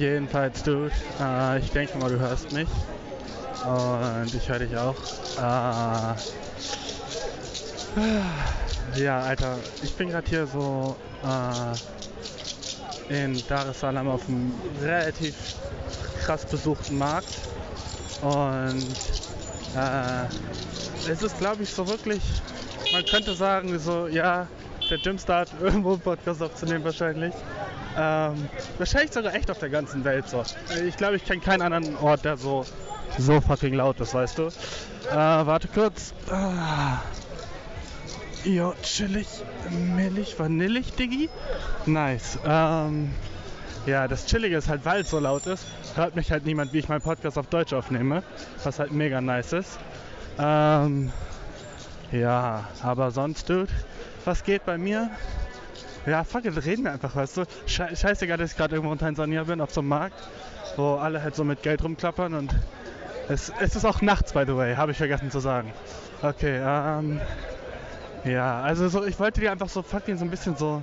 Jedenfalls, Dude, äh, ich denke mal, du hörst mich. Und ich höre dich auch. Äh, ja, Alter, ich bin gerade hier so äh, in Dar es Salaam auf einem relativ krass besuchten Markt. Und äh, es ist, glaube ich, so wirklich, man könnte sagen, so, ja, der hat irgendwo einen Podcast aufzunehmen wahrscheinlich. Ähm, wahrscheinlich sogar echt auf der ganzen Welt so. Ich glaube, ich kenne keinen anderen Ort, der so, so fucking laut ist, weißt du. Äh, warte kurz. Ah. Jo, chillig, millig, vanillig, Diggi. Nice. Ähm, ja, das Chillige ist halt, weil es so laut ist, hört mich halt niemand, wie ich meinen Podcast auf Deutsch aufnehme, was halt mega nice ist. Ähm, ja, aber sonst, Dude, was geht bei mir? Ja, fuck it, reden wir einfach, weißt du. Sche scheißegal, dass ich gerade irgendwo in Tansania bin, auf so einem Markt, wo alle halt so mit Geld rumklappern und es, es ist auch nachts, by the way, habe ich vergessen zu sagen. Okay, ähm, ja, also so, ich wollte dir einfach so fucking so ein bisschen so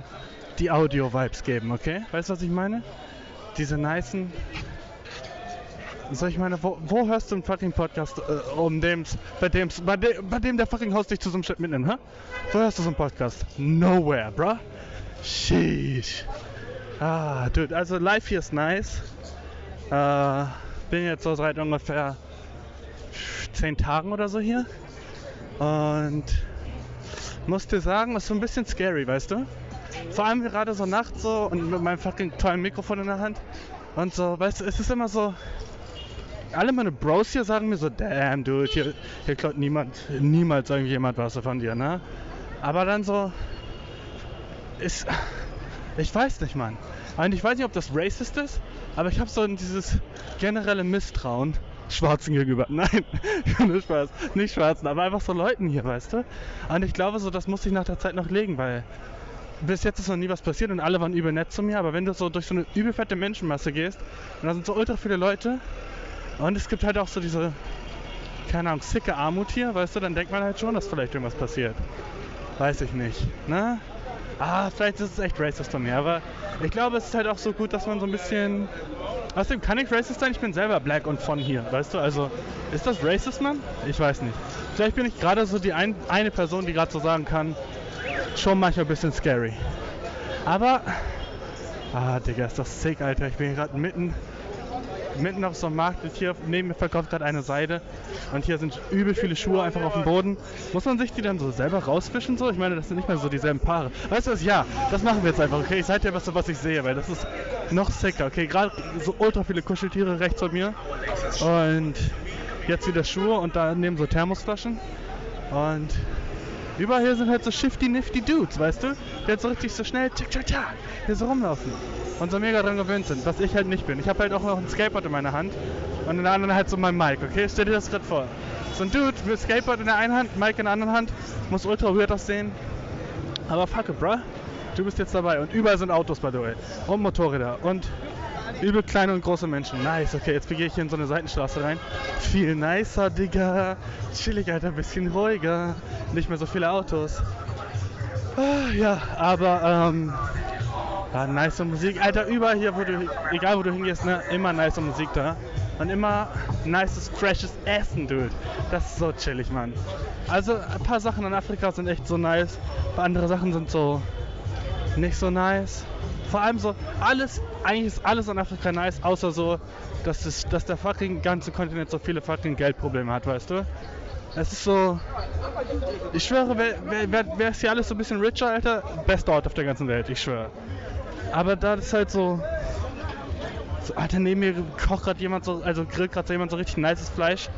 die Audio-Vibes geben, okay? Weißt du, was ich meine? Diese nicen. Soll ich meine, wo, wo hörst du einen fucking Podcast, äh, um dem's, bei dem's, bei, de, bei dem der fucking Host dich zu so einem Shit mitnimmt, hä? Wo hörst du so einen Podcast? Nowhere, bruh. Sheesh. Ah, dude, also live hier ist nice. Äh, bin jetzt so seit ungefähr zehn Tagen oder so hier. Und muss dir sagen, ist so ein bisschen scary, weißt du? Vor allem gerade so nachts so und mit meinem fucking tollen Mikrofon in der Hand. Und so, weißt du, es ist immer so. Alle meine Bros hier sagen mir so, damn, dude, hier, hier klaut niemand, niemals irgendjemand was von dir, ne? Aber dann so, ist, ich weiß nicht, Mann. Und ich weiß nicht, ob das racist ist, aber ich habe so dieses generelle Misstrauen Schwarzen gegenüber. Nein, nur Spaß. Nicht Schwarzen, aber einfach so Leuten hier, weißt du? Und ich glaube so, das muss ich nach der Zeit noch legen, weil bis jetzt ist noch nie was passiert und alle waren übel nett zu mir, aber wenn du so durch so eine übelfette Menschenmasse gehst und da sind so ultra viele Leute und es gibt halt auch so diese, keine Ahnung, sicke Armut hier, weißt du, dann denkt man halt schon, dass vielleicht irgendwas passiert. Weiß ich nicht, ne? Ah, vielleicht ist es echt racist von mir, aber ich glaube, es ist halt auch so gut, dass man so ein bisschen. Außerdem kann ich racist sein, ich bin selber black und von hier, weißt du? Also, ist das racist, Mann? Ich weiß nicht. Vielleicht bin ich gerade so die ein, eine Person, die gerade so sagen kann, schon manchmal ein bisschen scary. Aber, ah, Digga, ist das sick, Alter. Ich bin gerade mitten mitten auf so einem Markt und hier neben mir verkauft gerade eine Seide und hier sind übel viele Schuhe einfach auf dem Boden. Muss man sich die dann so selber rausfischen so? Ich meine, das sind nicht mehr so dieselben Paare. Weißt du was? Ja, das machen wir jetzt einfach, okay? Ich zeig dir was, was ich sehe, weil das ist noch sicker, okay? Gerade so ultra viele Kuscheltiere rechts von mir und jetzt wieder Schuhe und daneben so Thermosflaschen und Überall hier sind halt so shifty nifty Dudes, weißt du? Die halt so richtig so schnell, tschak, tschak, tschak, hier so rumlaufen. Und so mega dran gewöhnt sind, was ich halt nicht bin. Ich habe halt auch noch ein Skateboard in meiner Hand und in der anderen halt so mein Mic, okay? Stell dir das gerade vor. So ein Dude mit Skateboard in der einen Hand, Mic in der anderen Hand, muss ultra weird aussehen. Aber fuck it, bruh. Du bist jetzt dabei und überall sind Autos, by the way. Und Motorräder und Übel kleine und große Menschen. Nice, okay, jetzt gehe ich hier in so eine Seitenstraße rein. Viel nicer, Digga. Chillig, Alter, bisschen ruhiger. Nicht mehr so viele Autos. Ah, ja, aber, ähm, ja, nice Musik. Alter, überall hier, wo du, egal wo du hingehst, ne, immer nice Musik da. Und immer nices, freshes Essen, dude. Das ist so chillig, Mann. Also, ein paar Sachen in Afrika sind echt so nice. Ein paar andere Sachen sind so nicht so nice vor allem so alles, eigentlich ist alles an Afrika nice, außer so, dass, es, dass der fucking ganze Kontinent so viele fucking Geldprobleme hat, weißt du? Es ist so. Ich schwöre, wäre wär, wär, wär hier alles so ein bisschen richer, Alter, bester Ort auf der ganzen Welt, ich schwöre. Aber da ist halt so. so Alter, neben mir kocht gerade jemand so, also grillt gerade so jemand so richtig nices Fleisch.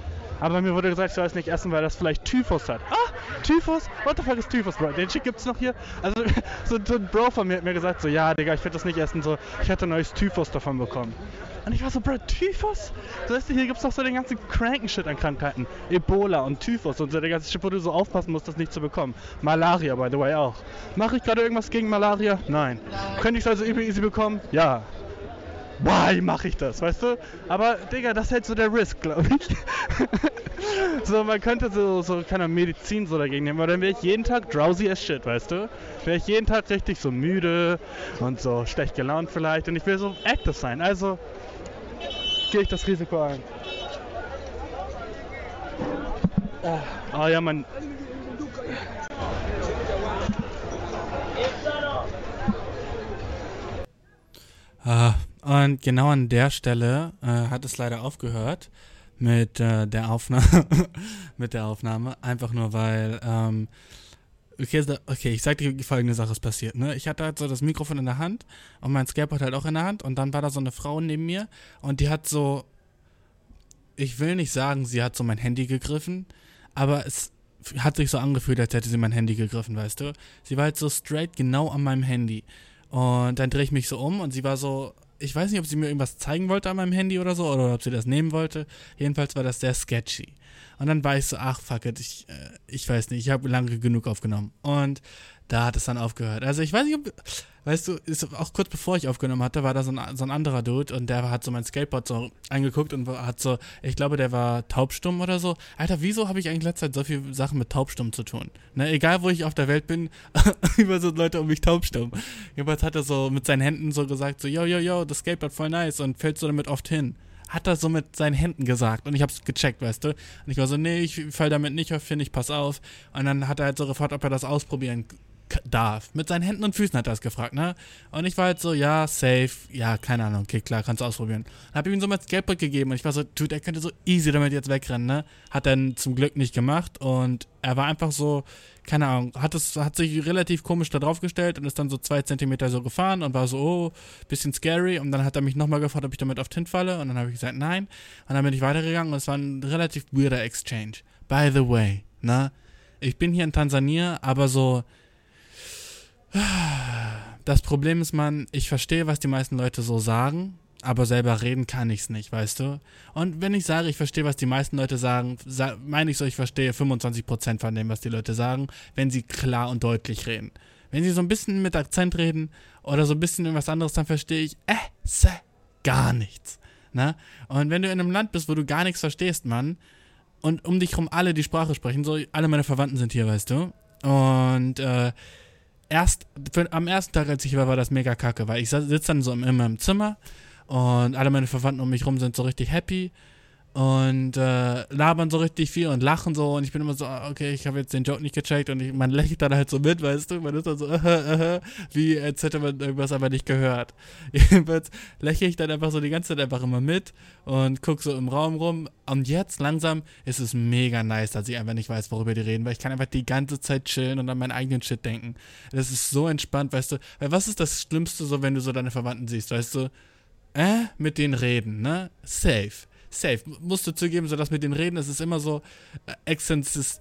Aber mir wurde gesagt, ich soll es nicht essen, weil das vielleicht Typhus hat. Ah, Typhus? What the fuck ist Typhus, Bro? Den Shit gibt's noch hier? Also, so, so ein Bro von mir hat mir gesagt, so, ja, Digga, ich werde das nicht essen, so, ich hätte ein neues Typhus davon bekommen. Und ich war so, Bro, Typhus? So, weißt du, hier gibt's doch so den ganzen cranken Shit an Krankheiten. Ebola und Typhus und so der ganze Shit, wo du so aufpassen musst, das nicht zu bekommen. Malaria, by the way, auch. Mache ich gerade irgendwas gegen Malaria? Nein. Könnte ich es also easy bekommen? Ja. Why mache ich das, weißt du? Aber, Digga, das ist halt so der Risk, glaube ich. so, man könnte so, so keine Medizin so dagegen nehmen, aber dann wäre ich jeden Tag drowsy as shit, weißt du? Wäre ich jeden Tag richtig so müde und so schlecht gelaunt vielleicht und ich will so active sein, also gehe ich das Risiko ein. Oh ja, man. Uh, und genau an der Stelle äh, hat es leider aufgehört mit äh, der Aufnahme, mit der Aufnahme, einfach nur weil ähm, okay, okay, ich sag dir folgende Sache ist passiert, ne? Ich hatte halt so das Mikrofon in der Hand und mein Skateboard halt auch in der Hand und dann war da so eine Frau neben mir und die hat so ich will nicht sagen, sie hat so mein Handy gegriffen, aber es hat sich so angefühlt, als hätte sie mein Handy gegriffen, weißt du? Sie war halt so straight genau an meinem Handy. Und dann drehe ich mich so um und sie war so, ich weiß nicht, ob sie mir irgendwas zeigen wollte an meinem Handy oder so, oder ob sie das nehmen wollte. Jedenfalls war das sehr sketchy. Und dann war ich so, ach fuck it, ich, äh, ich weiß nicht, ich habe lange genug aufgenommen. Und da hat es dann aufgehört. Also ich weiß nicht, ob, weißt du, ist auch kurz bevor ich aufgenommen hatte, war da so ein, so ein anderer Dude und der hat so mein Skateboard so angeguckt und hat so, ich glaube, der war taubstumm oder so. Alter, wieso habe ich eigentlich letzte Zeit so viele Sachen mit taubstumm zu tun? Ne, egal wo ich auf der Welt bin, über so Leute um mich taubstumm. Jedenfalls hat er so mit seinen Händen so gesagt, so, yo, yo, yo, das Skateboard voll nice und fällt so damit oft hin hat er so mit seinen Händen gesagt und ich hab's gecheckt, weißt du? Und ich war so, nee, ich fall damit nicht auf, finde ich, pass auf. Und dann hat er halt so gefragt, ob er das ausprobieren darf. Mit seinen Händen und Füßen hat er es gefragt, ne? Und ich war halt so, ja, safe, ja, keine Ahnung, okay, klar, kannst du ausprobieren. Dann hab ich ihm so mein Skateboard gegeben und ich war so, dude, er könnte so easy damit jetzt wegrennen, ne? Hat dann zum Glück nicht gemacht und er war einfach so, keine Ahnung, hat es, hat sich relativ komisch da drauf gestellt und ist dann so zwei Zentimeter so gefahren und war so, oh, bisschen scary und dann hat er mich nochmal gefragt, ob ich damit auf Tint falle und dann habe ich gesagt, nein. Und dann bin ich weitergegangen und es war ein relativ weirder Exchange. By the way, ne? Ich bin hier in Tansania, aber so, das Problem ist, man, ich verstehe, was die meisten Leute so sagen, aber selber reden kann ich es nicht, weißt du? Und wenn ich sage, ich verstehe, was die meisten Leute sagen, sa meine ich so, ich verstehe 25% von dem, was die Leute sagen, wenn sie klar und deutlich reden. Wenn sie so ein bisschen mit Akzent reden oder so ein bisschen irgendwas anderes, dann verstehe ich, äh, se, gar nichts. Ne? Und wenn du in einem Land bist, wo du gar nichts verstehst, Mann, und um dich rum alle die Sprache sprechen, so alle meine Verwandten sind hier, weißt du? Und äh, erst, für, am ersten Tag, als ich war, war das mega kacke, weil ich sitze dann so in meinem Zimmer und alle meine Verwandten um mich rum sind so richtig happy und äh, labern so richtig viel und lachen so. Und ich bin immer so, ah, okay, ich habe jetzt den Joke nicht gecheckt. Und ich, man lächelt dann halt so mit, weißt du, man ist dann so, uh, uh, wie als hätte man irgendwas aber nicht gehört. Jedenfalls lächle ich dann einfach so die ganze Zeit einfach immer mit und gucke so im Raum rum. Und jetzt langsam ist es mega nice, dass ich einfach nicht weiß, worüber die reden, weil ich kann einfach die ganze Zeit chillen und an meinen eigenen Shit denken. Das ist so entspannt, weißt du, weil was ist das Schlimmste so, wenn du so deine Verwandten siehst, weißt du, äh, mit denen reden, ne? Safe safe. Musst du zugeben, so dass mit denen reden, es ist immer so äh,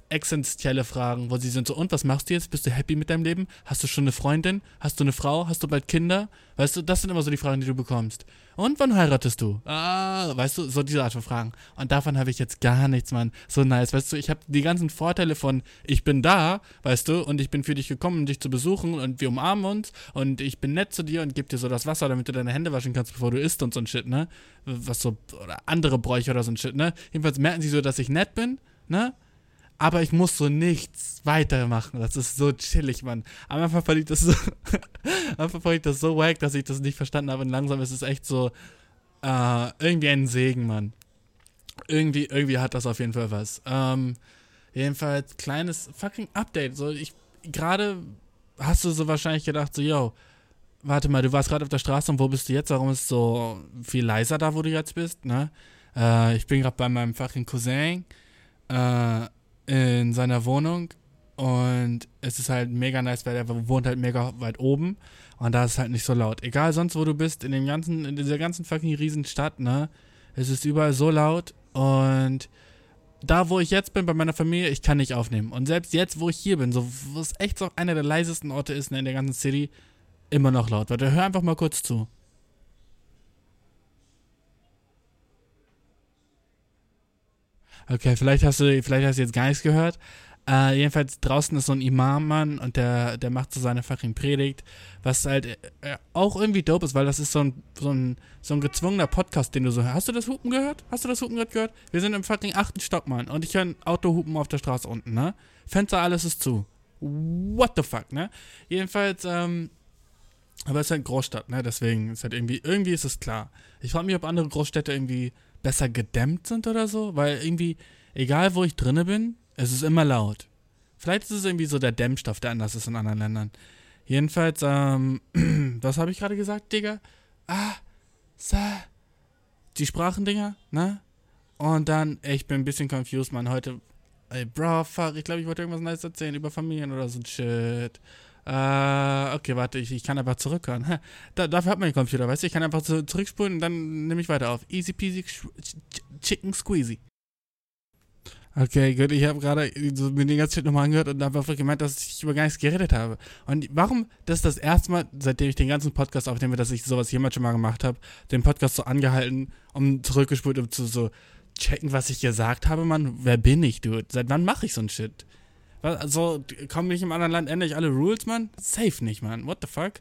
existenzielle Fragen, wo sie sind so, und was machst du jetzt? Bist du happy mit deinem Leben? Hast du schon eine Freundin? Hast du eine Frau? Hast du bald Kinder? Weißt du, das sind immer so die Fragen, die du bekommst. Und wann heiratest du? Ah, weißt du, so diese Art von Fragen. Und davon habe ich jetzt gar nichts, Mann. So nice, weißt du, ich habe die ganzen Vorteile von, ich bin da, weißt du, und ich bin für dich gekommen, um dich zu besuchen und wir umarmen uns und ich bin nett zu dir und gebe dir so das Wasser, damit du deine Hände waschen kannst, bevor du isst und so ein Shit, ne? Was so, oder andere Bräuche oder so ein Shit, ne? Jedenfalls merken sie so, dass ich nett bin, ne? Aber ich muss so nichts weitermachen. Das ist so chillig, Mann. Am Anfang fand ich das so, Anfang fand ich das so wack, dass ich das nicht verstanden habe und langsam ist es echt so, äh, irgendwie ein Segen, Mann. Irgendwie, irgendwie hat das auf jeden Fall was. Ähm, jedenfalls, kleines fucking Update. So, ich, gerade hast du so wahrscheinlich gedacht, so, yo, warte mal, du warst gerade auf der Straße und wo bist du jetzt? Warum ist es so viel leiser da, wo du jetzt bist, ne? Äh, ich bin gerade bei meinem fucking Cousin, äh, in seiner Wohnung und es ist halt mega nice, weil er wohnt halt mega weit oben und da ist es halt nicht so laut. Egal sonst wo du bist, in dem ganzen, in dieser ganzen fucking riesen Stadt, ne? Es ist überall so laut und da, wo ich jetzt bin, bei meiner Familie, ich kann nicht aufnehmen. Und selbst jetzt, wo ich hier bin, so, wo es echt so einer der leisesten Orte ist ne, in der ganzen City, immer noch laut. Warte, hör einfach mal kurz zu. Okay, vielleicht hast du, vielleicht hast du jetzt gar nichts gehört, Äh, jedenfalls draußen ist so ein Imam-Mann und der, der macht so seine fucking Predigt, was halt äh, auch irgendwie dope ist, weil das ist so ein, so, ein, so ein gezwungener Podcast, den du so hörst. Hast du das Hupen gehört? Hast du das Hupen gerade gehört? Wir sind im fucking achten Stock, Mann. Und ich höre ein Autohupen auf der Straße unten, ne? Fenster, alles ist zu. What the fuck, ne? Jedenfalls, ähm, aber es ist halt Großstadt, ne? Deswegen ist halt irgendwie, irgendwie ist es klar. Ich frage mich, ob andere Großstädte irgendwie besser gedämmt sind oder so, weil irgendwie, egal wo ich drinne bin, es ist immer laut. Vielleicht ist es irgendwie so der Dämmstoff, der anders ist in anderen Ländern. Jedenfalls, ähm, was habe ich gerade gesagt, Digga? Ah, sa. Die Sprachendinger, ne? Und dann, ich bin ein bisschen confused, Mann. Heute, ey, bro, fuck, ich glaube, ich wollte irgendwas Neues erzählen über Familien oder so ein Shit. Äh, okay, warte, ich, ich kann einfach zurückhören. Da, dafür hat man den Computer, weißt du? Ich kann einfach zu, zurückspulen und dann nehme ich weiter auf. Easy peasy, chicken squeezy. Okay, gut, ich habe gerade so mir den ganzen Shit nochmal angehört und habe einfach gemeint, dass ich über gar nichts geredet habe. Und warum, das ist das erste Mal, seitdem ich den ganzen Podcast aufnehme, dass ich sowas jemals schon mal gemacht habe, den Podcast so angehalten, um zurückgespult, um zu so checken, was ich gesagt habe, Mann. Wer bin ich, dude? Seit wann mache ich so ein Shit? Also, kommen nicht im anderen Land endlich alle Rules, Mann? Safe nicht, Mann. What the fuck?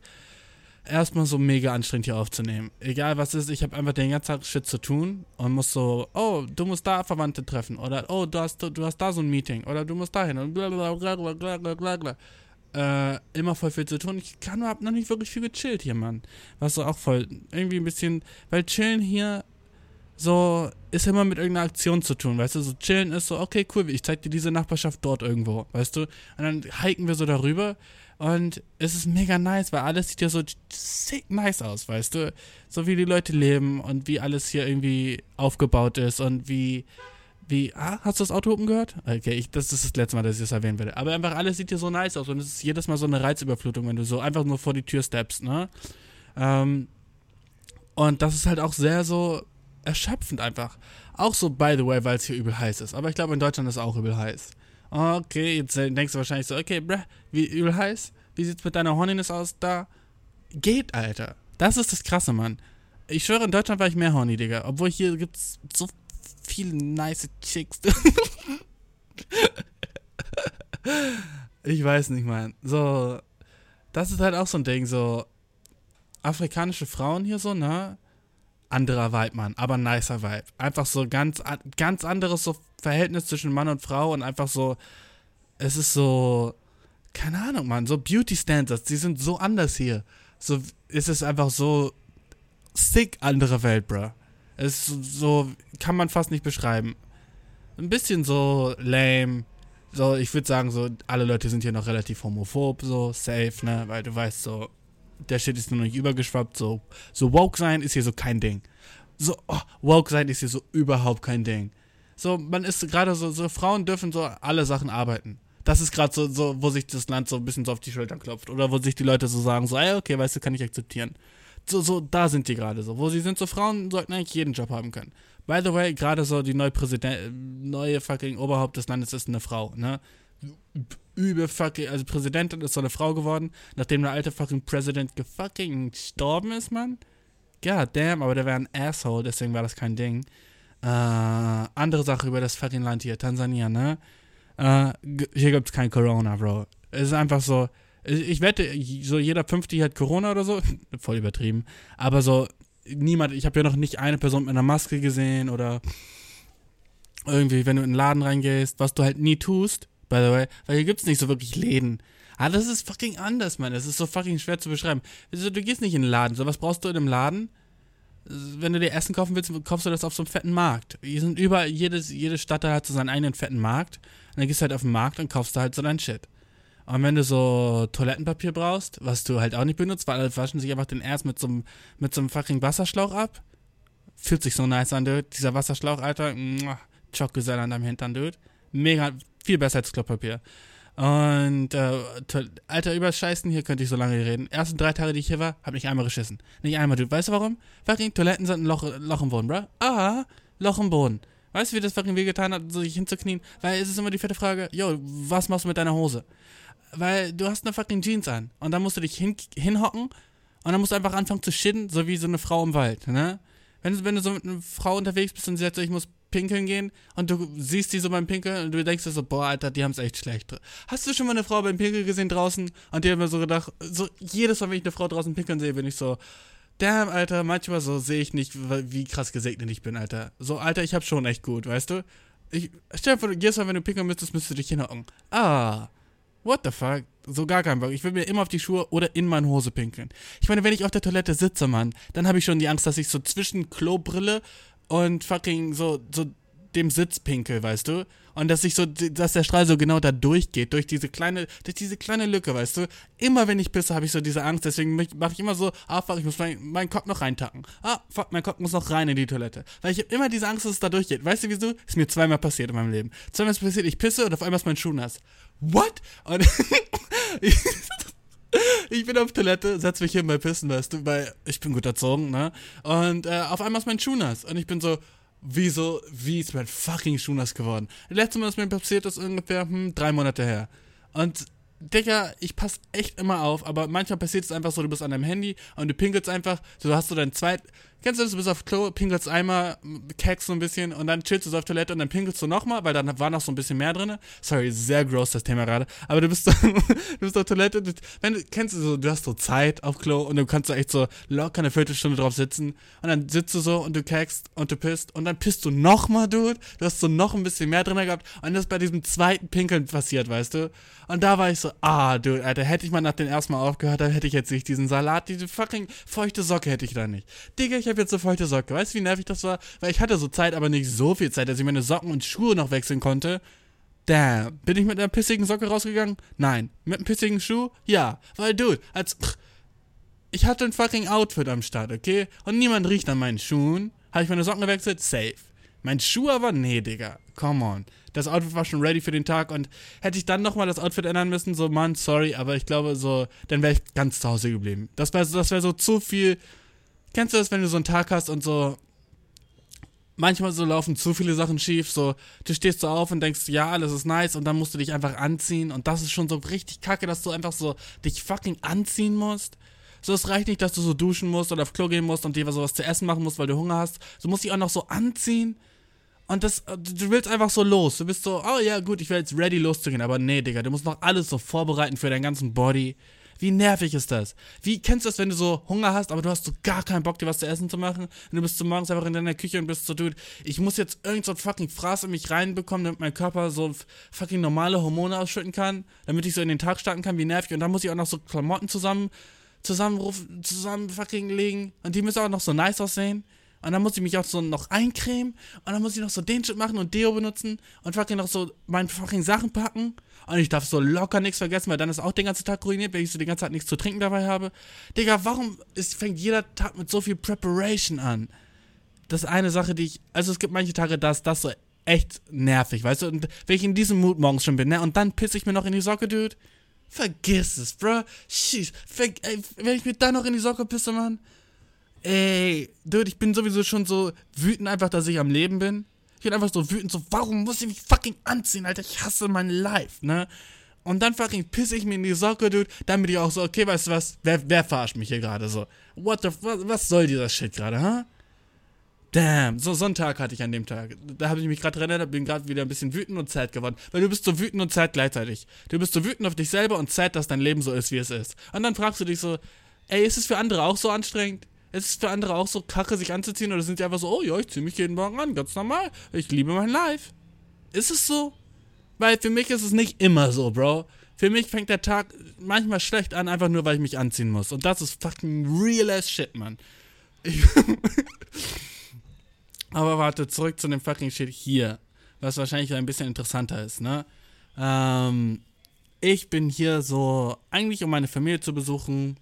erstmal so mega anstrengend hier aufzunehmen. Egal was ist, ich habe einfach den ganzen Tag Shit zu tun und muss so, oh, du musst da Verwandte treffen oder oh, du hast, du hast da so ein Meeting oder du musst dahin und blablabla. Äh, immer voll viel zu tun. Ich kann hab noch nicht wirklich viel gechillt hier, Mann. Was so auch voll irgendwie ein bisschen, weil chillen hier so ist immer mit irgendeiner Aktion zu tun, weißt du? So chillen ist so, okay, cool, ich zeig dir diese Nachbarschaft dort irgendwo, weißt du? Und dann hiken wir so darüber und es ist mega nice, weil alles sieht ja so sick nice aus, weißt du? So wie die Leute leben und wie alles hier irgendwie aufgebaut ist und wie. Wie, ah, hast du das Auto oben gehört? Okay, ich, das ist das letzte Mal, dass ich das erwähnen werde. Aber einfach alles sieht hier so nice aus und es ist jedes Mal so eine Reizüberflutung, wenn du so einfach nur vor die Tür steppst, ne? Ähm, und das ist halt auch sehr so erschöpfend einfach. Auch so, by the way, weil es hier übel heiß ist. Aber ich glaube, in Deutschland ist es auch übel heiß. Okay, jetzt denkst du wahrscheinlich so, okay, bruh, wie übel heiß? Wie sieht's mit deiner Horniness aus? Da geht, Alter. Das ist das Krasse, Mann. Ich schwöre, in Deutschland war ich mehr horny, Digga. Obwohl hier gibt's so viele nice Chicks. ich weiß nicht, Mann. So, das ist halt auch so ein Ding, so afrikanische Frauen hier so, ne? Anderer Vibe, Mann, aber nicer Vibe. Einfach so ganz, ganz anderes so Verhältnis zwischen Mann und Frau und einfach so, es ist so, keine Ahnung, Mann, so Beauty Standards, die sind so anders hier. So ist es einfach so sick andere Welt, bruh. Es ist so, kann man fast nicht beschreiben. Ein bisschen so lame. So, ich würde sagen, so, alle Leute sind hier noch relativ homophob, so, safe, ne, weil du weißt, so, der Shit ist nur noch nicht übergeschwappt. So, so woke sein ist hier so kein Ding. So, oh, woke sein ist hier so überhaupt kein Ding. So, man ist gerade so, so, Frauen dürfen so alle Sachen arbeiten. Das ist gerade so, so, wo sich das Land so ein bisschen so auf die Schulter klopft. Oder wo sich die Leute so sagen, so, ey, okay, weißt du, kann ich akzeptieren. So, so, da sind die gerade so. Wo sie sind, so Frauen sollten eigentlich jeden Job haben können. By the way, gerade so die neue Präsident, neue fucking Oberhaupt des Landes ist eine Frau, ne? Übel fucking, also Präsidentin ist so eine Frau geworden, nachdem der alte fucking Präsident gefucking gestorben ist, Mann. God damn, aber der wäre ein Asshole, deswegen war das kein Ding. Äh, andere Sache über das fucking Land hier, Tansania, ne? Äh, hier gibt's kein Corona, Bro. Es ist einfach so, ich wette, so jeder Fünfte hat Corona oder so. Voll übertrieben. Aber so, niemand, ich habe ja noch nicht eine Person mit einer Maske gesehen oder irgendwie, wenn du in den Laden reingehst, was du halt nie tust, by the way, weil hier gibt's nicht so wirklich Läden. Ah, das ist fucking anders, Mann. Das ist so fucking schwer zu beschreiben. Also, du gehst nicht in den Laden. So, was brauchst du in einem Laden? Wenn du dir Essen kaufen willst, kaufst du das auf so einem fetten Markt. Hier sind überall, jedes, jede Stadt hat so seinen eigenen fetten Markt. Und dann gehst du halt auf den Markt und kaufst da halt so dein Shit. Und wenn du so Toilettenpapier brauchst, was du halt auch nicht benutzt, weil alle waschen sich einfach den erst mit so einem, mit so einem fucking Wasserschlauch ab. Fühlt sich so nice an, dude. Dieser Wasserschlauch, Alter. Chockgesell an deinem Hintern, dude. Mega, viel besser als Klopapier. Und, äh, alter, über Scheißen hier könnte ich so lange reden. Ersten drei Tage, die ich hier war, hab ich einmal geschissen. Nicht einmal, du. Weißt du warum? Fucking Toiletten sind ein Loch, Loch im Boden, bro. Ah, Loch im Boden. Weißt du, wie das fucking wehgetan hat, sich hinzuknien? Weil es ist immer die fette Frage, yo, was machst du mit deiner Hose? Weil du hast eine fucking Jeans an. Und dann musst du dich hin, hinhocken und dann musst du einfach anfangen zu schidden, so wie so eine Frau im Wald, ne? Wenn wenn du so mit einer Frau unterwegs bist und sie sagt so, ich muss pinkeln gehen und du siehst die so beim Pinkeln und du denkst dir so, boah, Alter, die haben es echt schlecht. Hast du schon mal eine Frau beim Pinkeln gesehen draußen? Und die hat mir so gedacht, so jedes Mal, wenn ich eine Frau draußen pinkeln sehe, bin ich so, damn, Alter, manchmal so sehe ich nicht, wie krass gesegnet ich bin, Alter. So, Alter, ich hab schon echt gut, weißt du? Ich, stell dir vor, jedes Mal, wenn du pinkeln müsstest, müsstest du dich hinhocken. Ah, what the fuck? So gar kein Bock. Ich will mir immer auf die Schuhe oder in meine Hose pinkeln. Ich meine, wenn ich auf der Toilette sitze, Mann, dann habe ich schon die Angst, dass ich so zwischen Klobrille und fucking so, so dem Sitz pinkel, weißt du? Und dass ich so, dass der Strahl so genau da durchgeht, durch diese kleine, durch diese kleine Lücke, weißt du? Immer wenn ich pisse, habe ich so diese Angst, deswegen mache ich immer so, ah fuck, ich muss meinen mein Kopf noch reintacken. Ah, fuck, mein Kopf muss noch rein in die Toilette. Weil ich habe immer diese Angst, dass es da durchgeht. Weißt du wieso? Ist mir zweimal passiert in meinem Leben. Zweimal ist passiert, ich pisse und auf einmal ist mein Schuh nass. What? Und ich bin auf Toilette, setz mich hin bei Pissen, weißt du, weil ich bin gut erzogen, ne? Und äh, auf einmal ist mein Schuh nass. Und ich bin so, wieso, wie ist mein fucking Schuh nass geworden? Das letzte Mal, was mir passiert ist, ungefähr hm, drei Monate her. Und Digga, ich passe echt immer auf, aber manchmal passiert es einfach so, du bist an deinem Handy und du pinkelst einfach, so hast du dein zweit, kennst du das, du bist auf Klo, pinkelst einmal, kackst so ein bisschen und dann chillst du so auf Toilette und dann pinkelst du nochmal, weil dann war noch so ein bisschen mehr drin. Sorry, sehr gross das Thema gerade, aber du bist, so, du bist auf Toilette, du, wenn du, kennst du so, du hast so Zeit auf Klo und du kannst so echt so locker eine Viertelstunde drauf sitzen und dann sitzt du so und du kackst und du pisst und dann pisst du nochmal, Dude, du hast so noch ein bisschen mehr drin gehabt und das ist bei diesem zweiten Pinkeln passiert, weißt du, und da war ich so, ah, du, Alter, hätte ich mal nach dem ersten Mal aufgehört, dann hätte ich jetzt nicht diesen Salat, diese fucking feuchte Socke hätte ich da nicht. Digga, ich habe jetzt so feuchte Socke. Weißt du, wie nervig das war? Weil ich hatte so Zeit, aber nicht so viel Zeit, dass ich meine Socken und Schuhe noch wechseln konnte. Damn. Bin ich mit einer pissigen Socke rausgegangen? Nein. Mit einem pissigen Schuh? Ja. Weil, dude, als. Ich hatte ein fucking Outfit am Start, okay? Und niemand riecht an meinen Schuhen. Habe ich meine Socken gewechselt? Safe. Mein Schuh aber? Nee, Digga. Come on. Das Outfit war schon ready für den Tag und hätte ich dann nochmal das Outfit ändern müssen, so, Mann, sorry, aber ich glaube, so, dann wäre ich ganz zu Hause geblieben. Das wäre das wär so zu viel. Kennst du das, wenn du so einen Tag hast und so. Manchmal so laufen zu viele Sachen schief, so, du stehst so auf und denkst, ja, alles ist nice und dann musst du dich einfach anziehen und das ist schon so richtig kacke, dass du einfach so dich fucking anziehen musst. So, es reicht nicht, dass du so duschen musst oder auf Klo gehen musst und dir sowas zu essen machen musst, weil du Hunger hast. Du musst dich auch noch so anziehen. Und das, du willst einfach so los. Du bist so, oh ja, gut, ich will jetzt ready loszugehen. Aber nee, Digga, du musst noch alles so vorbereiten für deinen ganzen Body. Wie nervig ist das? Wie kennst du das, wenn du so Hunger hast, aber du hast so gar keinen Bock, dir was zu essen zu machen? Und du bist so morgens einfach in deiner Küche und bist so, dude, ich muss jetzt irgend so ein fucking Fraß in mich reinbekommen, damit mein Körper so fucking normale Hormone ausschütten kann, damit ich so in den Tag starten kann, wie nervig. Und dann muss ich auch noch so Klamotten zusammen, zusammenrufen, zusammen fucking legen. Und die müssen auch noch so nice aussehen. Und dann muss ich mich auch so noch eincremen. Und dann muss ich noch so den Shit machen und Deo benutzen. Und fucking noch so meine fucking Sachen packen. Und ich darf so locker nichts vergessen, weil dann ist auch den ganzen Tag ruiniert, wenn ich so die ganze Zeit nichts zu trinken dabei habe. Digga, warum ist, fängt jeder Tag mit so viel Preparation an? Das ist eine Sache, die ich. Also es gibt manche Tage, da ist das so echt nervig, weißt du? Und wenn ich in diesem Mut morgens schon bin, ne? Und dann pisse ich mir noch in die Socke, Dude. Vergiss es, bro. Schieß. Wenn ich mir da noch in die Socke pisse, Mann. Ey, dude, ich bin sowieso schon so wütend einfach, dass ich am Leben bin. Ich bin einfach so wütend, so, warum muss ich mich fucking anziehen, Alter? Ich hasse mein Life, ne? Und dann fucking pisse ich mir in die Socke, dude. Dann bin ich auch so, okay, weißt du was? Wer, wer verarscht mich hier gerade so? What the was, was soll dieser Shit gerade, ha? Huh? Damn, so, so einen Tag hatte ich an dem Tag. Da habe ich mich gerade erinnert, bin gerade wieder ein bisschen wütend und sad geworden. Weil du bist so wütend und sad gleichzeitig. Du bist so wütend auf dich selber und sad, dass dein Leben so ist, wie es ist. Und dann fragst du dich so, ey, ist es für andere auch so anstrengend? Ist es für andere auch so kacke, sich anzuziehen? Oder sind die einfach so, oh ja, ich ziehe mich jeden Morgen an, ganz normal. Ich liebe mein Life. Ist es so? Weil für mich ist es nicht immer so, Bro. Für mich fängt der Tag manchmal schlecht an, einfach nur, weil ich mich anziehen muss. Und das ist fucking real as shit. Ich Aber warte, zurück zu dem fucking Shit hier. Was wahrscheinlich ein bisschen interessanter ist, ne? Ähm, ich bin hier so, eigentlich um meine Familie zu besuchen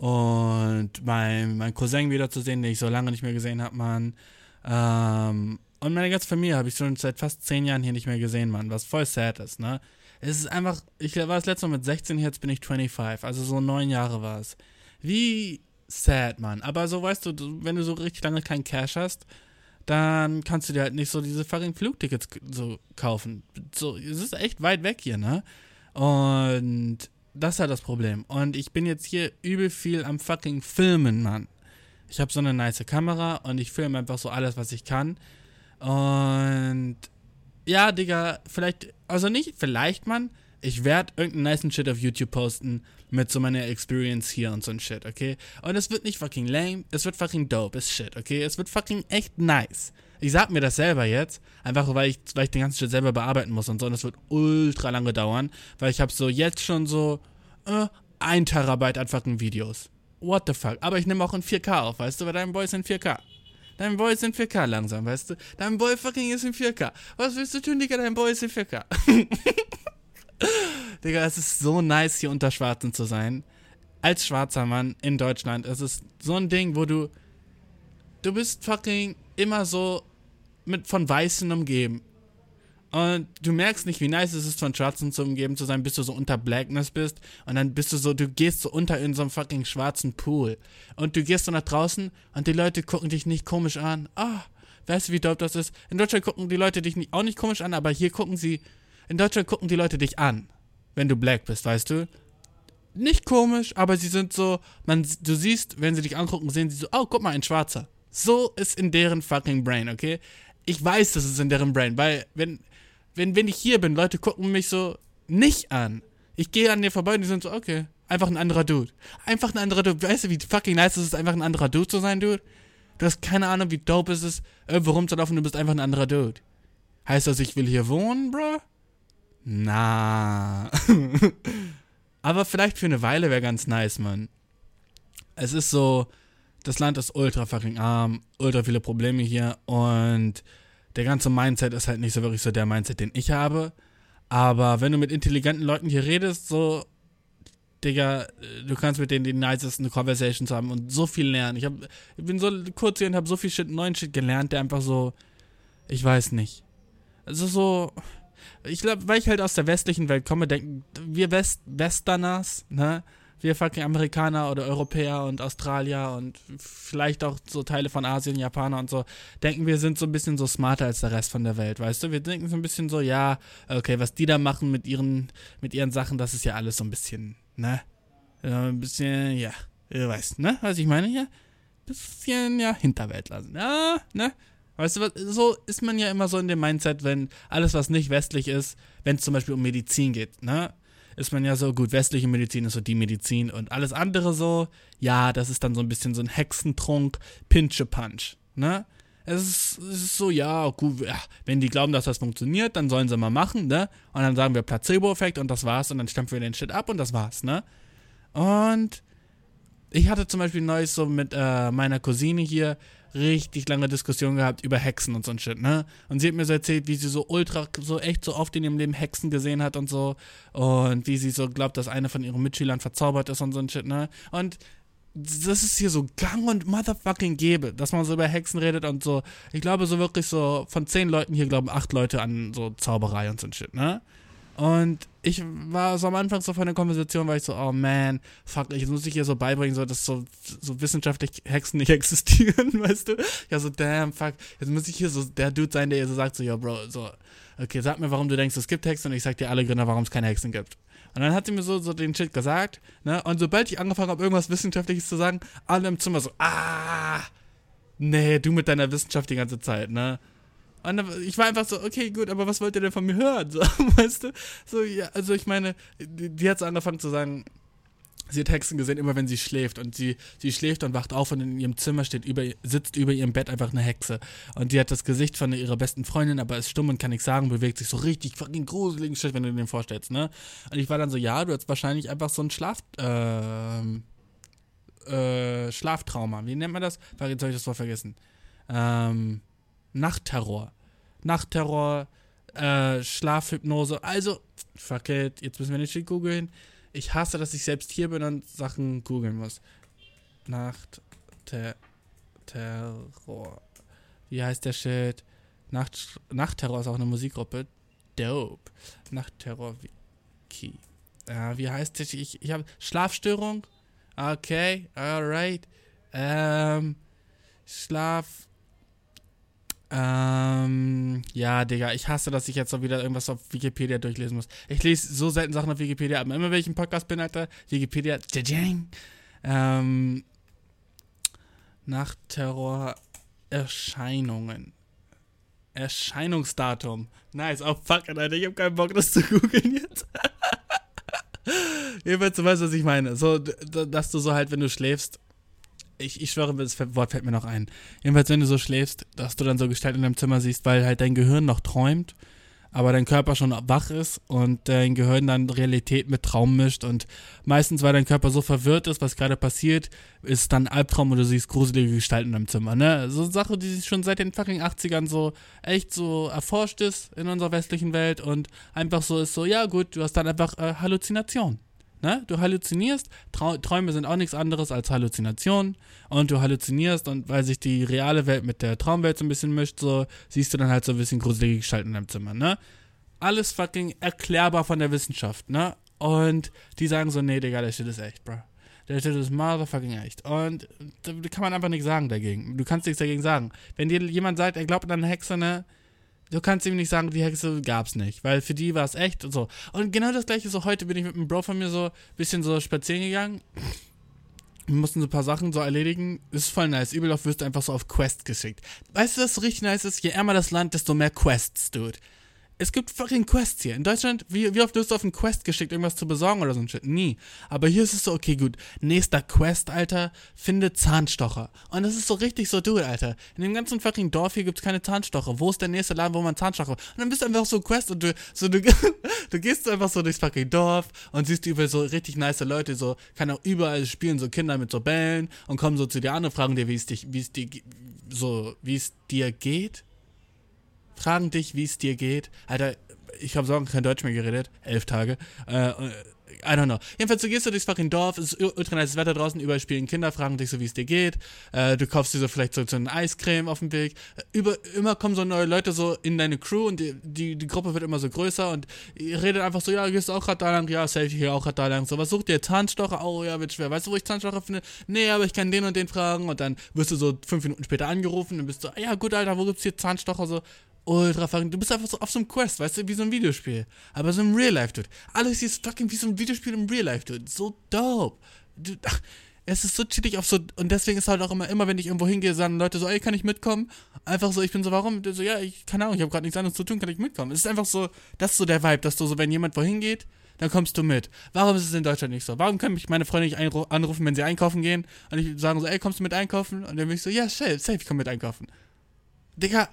und mein, mein Cousin wiederzusehen, den ich so lange nicht mehr gesehen habe, Mann. Ähm, und meine ganze Familie habe ich schon seit fast zehn Jahren hier nicht mehr gesehen, Mann, was voll sad ist, ne? Es ist einfach, ich war das letzte Mal mit 16, jetzt bin ich 25, also so neun Jahre war es. Wie sad, Mann. Aber so, weißt du, wenn du so richtig lange keinen Cash hast, dann kannst du dir halt nicht so diese fucking Flugtickets so kaufen. So, es ist echt weit weg hier, ne? Und das ist halt das Problem. Und ich bin jetzt hier übel viel am fucking Filmen, Mann. Ich habe so eine nice Kamera und ich filme einfach so alles, was ich kann. Und ja, Digga, vielleicht, also nicht, vielleicht, Mann, ich werde irgendeinen niceen Shit auf YouTube posten mit so meiner Experience hier und so ein Shit, okay? Und es wird nicht fucking lame, es wird fucking dope as shit, okay? Es wird fucking echt nice. Ich sag mir das selber jetzt, einfach weil ich, weil ich den ganzen Shit selber bearbeiten muss und so. Und es wird ultra lange dauern, weil ich habe so jetzt schon so äh, ein Terabyte an fucking Videos. What the fuck? Aber ich nehme auch in 4K auf, weißt du, weil dein Boy ist in 4K. Dein Boy ist in 4K langsam, weißt du? Dein Boy fucking ist in 4K. Was willst du tun, Digga? Dein Boy ist in 4K. Digga, es ist so nice, hier unter Schwarzen zu sein. Als schwarzer Mann in Deutschland. Es ist so ein Ding, wo du. Du bist fucking immer so mit von Weißen umgeben. Und du merkst nicht, wie nice es ist, von Schwarzen zu umgeben zu sein, bis du so unter Blackness bist. Und dann bist du so, du gehst so unter in so einem fucking schwarzen Pool. Und du gehst so nach draußen und die Leute gucken dich nicht komisch an. Ah, oh, weißt du, wie dope das ist? In Deutschland gucken die Leute dich auch nicht komisch an, aber hier gucken sie, in Deutschland gucken die Leute dich an, wenn du black bist, weißt du? Nicht komisch, aber sie sind so, man, du siehst, wenn sie dich angucken, sehen sie so, oh, guck mal, ein Schwarzer. So ist in deren fucking Brain, okay? Ich weiß, das ist in deren Brain, weil, wenn, wenn, wenn ich hier bin, Leute gucken mich so nicht an. Ich gehe an dir vorbei und die sind so, okay, einfach ein anderer Dude. Einfach ein anderer Dude. Weißt du, wie fucking nice es ist, einfach ein anderer Dude zu sein, Dude? Du hast keine Ahnung, wie dope es ist, irgendwo rumzulaufen du bist einfach ein anderer Dude. Heißt das, ich will hier wohnen, bro? Na. Aber vielleicht für eine Weile wäre ganz nice, Mann. Es ist so, das Land ist ultra fucking arm, ultra viele Probleme hier und der ganze Mindset ist halt nicht so wirklich so der Mindset, den ich habe. Aber wenn du mit intelligenten Leuten hier redest, so, Digga, du kannst mit denen die nicesten Conversations haben und so viel lernen. Ich, hab, ich bin so kurz hier und habe so viel Shit, neuen Shit gelernt, der einfach so, ich weiß nicht. Also so, ich glaube, weil ich halt aus der westlichen Welt komme, denken wir West Westerners, ne? Wir fucking Amerikaner oder Europäer und Australier und vielleicht auch so Teile von Asien, Japaner und so, denken wir sind so ein bisschen so smarter als der Rest von der Welt, weißt du? Wir denken so ein bisschen so, ja, okay, was die da machen mit ihren, mit ihren Sachen, das ist ja alles so ein bisschen, ne? Ein bisschen, ja, ihr weißt, ne? Was ich meine hier? Bisschen, ja, Hinterwäldler sind, ja, ne? Weißt du, so ist man ja immer so in dem Mindset, wenn alles, was nicht westlich ist, wenn es zum Beispiel um Medizin geht, ne? Ist man ja so, gut, westliche Medizin ist so die Medizin und alles andere so, ja, das ist dann so ein bisschen so ein Hexentrunk, Pinche-Punch, ne? Es ist, es ist, so, ja, gut, ja, wenn die glauben, dass das funktioniert, dann sollen sie mal machen, ne? Und dann sagen wir Placebo-Effekt und das war's und dann stampfen wir den Shit ab und das war's, ne? Und ich hatte zum Beispiel neues so mit äh, meiner Cousine hier, richtig lange Diskussion gehabt über Hexen und so ein Shit, ne? Und sie hat mir so erzählt, wie sie so ultra, so echt so oft in ihrem Leben Hexen gesehen hat und so. Und wie sie so glaubt, dass eine von ihren Mitschülern verzaubert ist und so ein Shit, ne? Und das ist hier so gang und motherfucking gäbe, dass man so über Hexen redet und so. Ich glaube so wirklich so, von zehn Leuten hier glauben acht Leute an so Zauberei und so ein Shit, ne? Und ich war so am Anfang so von der Konversation, war ich so, oh man, fuck, jetzt muss ich hier so beibringen, so, dass so, so wissenschaftlich Hexen nicht existieren, weißt du? Ja, so, damn, fuck, jetzt muss ich hier so der Dude sein, der so sagt, so, ja, Bro, so, okay, sag mir, warum du denkst, es gibt Hexen und ich sag dir alle Gründe, warum es keine Hexen gibt. Und dann hat sie mir so, so den Shit gesagt, ne? Und sobald ich angefangen habe, irgendwas Wissenschaftliches zu sagen, alle im Zimmer so, ah, nee, du mit deiner Wissenschaft die ganze Zeit, ne? Und ich war einfach so, okay, gut, aber was wollt ihr denn von mir hören? So, weißt du? So, ja, also ich meine, die, die hat so angefangen zu sagen, sie hat Hexen gesehen, immer wenn sie schläft. Und sie, sie schläft und wacht auf und in ihrem Zimmer steht über, sitzt über ihrem Bett einfach eine Hexe. Und die hat das Gesicht von ihrer besten Freundin, aber ist stumm und kann nichts sagen, bewegt sich so richtig fucking gruseligen Shit, wenn du dir den vorstellst, ne? Und ich war dann so, ja, du hast wahrscheinlich einfach so ein Schlaf, äh, äh, Schlaftrauma. Wie nennt man das? Jetzt habe ich das Wort vergessen. Ähm, Nachtterror. Nachtterror, äh, Schlafhypnose. Also, fuck it, jetzt müssen wir nicht googeln. Ich hasse, dass ich selbst hier bin und Sachen googeln muss. Nachtterror. Wie heißt der Shit? Nacht, Nachtterror ist auch eine Musikgruppe. Dope. Nachtterror Wiki. Ja, wie heißt der? Ich, ich habe Schlafstörung. Okay, alright. Ähm, Schlaf. Ähm, ja, Digga, ich hasse, dass ich jetzt so wieder irgendwas auf Wikipedia durchlesen muss. Ich lese so selten Sachen auf Wikipedia, aber immer wenn ich im Podcast bin, Alter, Wikipedia, tsching, ähm, nach Terrorerscheinungen. Erscheinungsdatum. Nice. Oh fuck, Alter, ich hab keinen Bock, das zu googeln jetzt. Jedenfalls, du weißt, was ich meine. So, dass du so halt, wenn du schläfst, ich, ich schwöre, das Wort fällt mir noch ein. Jedenfalls, wenn du so schläfst, dass du dann so Gestalt in deinem Zimmer siehst, weil halt dein Gehirn noch träumt aber dein Körper schon wach ist und dein Gehirn dann Realität mit Traum mischt und meistens, weil dein Körper so verwirrt ist, was gerade passiert, ist dann Albtraum und du siehst gruselige Gestalten in deinem Zimmer, ne? So eine Sache, die schon seit den fucking 80ern so echt so erforscht ist in unserer westlichen Welt und einfach so ist so, ja gut, du hast dann einfach äh, Halluzination. Ne? Du halluzinierst, Trau Träume sind auch nichts anderes als Halluzinationen und du halluzinierst und weil sich die reale Welt mit der Traumwelt so ein bisschen mischt, so siehst du dann halt so ein bisschen gruselige Gestalten in deinem Zimmer, ne? Alles fucking erklärbar von der Wissenschaft, ne? Und die sagen so, nee, Digga, der Shit ist echt, bro. Der Shit ist motherfucking echt. Und da kann man einfach nichts sagen dagegen. Du kannst nichts dagegen sagen. Wenn dir jemand sagt, er glaubt an eine Hexe, ne? Du kannst ihm nicht sagen, die Hexe gab's nicht, weil für die war es echt und so. Und genau das gleiche so heute bin ich mit einem Bro von mir so ein bisschen so spazieren gegangen. Wir mussten so ein paar Sachen so erledigen. Das ist voll nice. Übel oft wirst du einfach so auf Quests geschickt. Weißt du, was so richtig nice ist? Je ärmer das Land, desto mehr Quests, dude. Es gibt fucking Quests hier. In Deutschland, wie, wie oft wirst du auf einen Quest geschickt, irgendwas zu besorgen oder so ein Shit? Nie. Aber hier ist es so, okay, gut. Nächster Quest, Alter, finde Zahnstocher. Und das ist so richtig so, du, Alter. In dem ganzen fucking Dorf hier gibt's keine Zahnstocher. Wo ist der nächste Laden, wo man Zahnstocher? Und dann bist du einfach so Quest und du, so, du, du gehst einfach so durchs fucking Dorf und siehst überall so richtig nice Leute, so, kann auch überall spielen so Kinder mit so Bällen und kommen so zu dir an und fragen dir, wie es dich, wie es dir, so, wie es dir geht fragen dich, wie es dir geht. Alter, ich habe so kein Deutsch mehr geredet. Elf Tage. Äh, I don't know. Jedenfalls, du gehst du durchs fucking Dorf, es ist ultra nice Wetter draußen, überall spielen Kinder, fragen dich so, wie es dir geht. Äh, du kaufst dir so vielleicht so, so eine Eiscreme auf dem Weg. Äh, über, immer kommen so neue Leute so in deine Crew und die, die, die Gruppe wird immer so größer und ihr redet einfach so, ja, gehst du auch gerade da lang? Ja, safe, hier auch gerade da lang. So, was sucht ihr? Zahnstocher? Oh, ja, wird schwer. Weißt du, wo ich Zahnstocher finde? Nee, aber ich kann den und den fragen und dann wirst du so fünf Minuten später angerufen und bist so, ja, gut, Alter, wo gibt's hier Zahnstocher? So, ultra fucking. Du bist einfach so auf so einem Quest, weißt du, wie so ein Videospiel. Aber so im Real Life, dude. Alles hier ist fucking wie so ein Videospiel im Real Life, dude. So dope. Dude, ach, es ist so chillig auf so. Und deswegen ist halt auch immer, immer wenn ich irgendwo hingehe, sagen Leute so, ey, kann ich mitkommen? Einfach so, ich bin so, warum? So, ja, ich, keine Ahnung, ich habe gerade nichts anderes zu tun, kann ich mitkommen? Es ist einfach so, das ist so der Vibe, dass du so, wenn jemand wohin geht, dann kommst du mit. Warum ist es in Deutschland nicht so? Warum können mich meine Freunde nicht anrufen, wenn sie einkaufen gehen? Und ich sagen so, ey, kommst du mit einkaufen? Und dann bin ich so, ja, safe, ich komm mit einkaufen. Digga,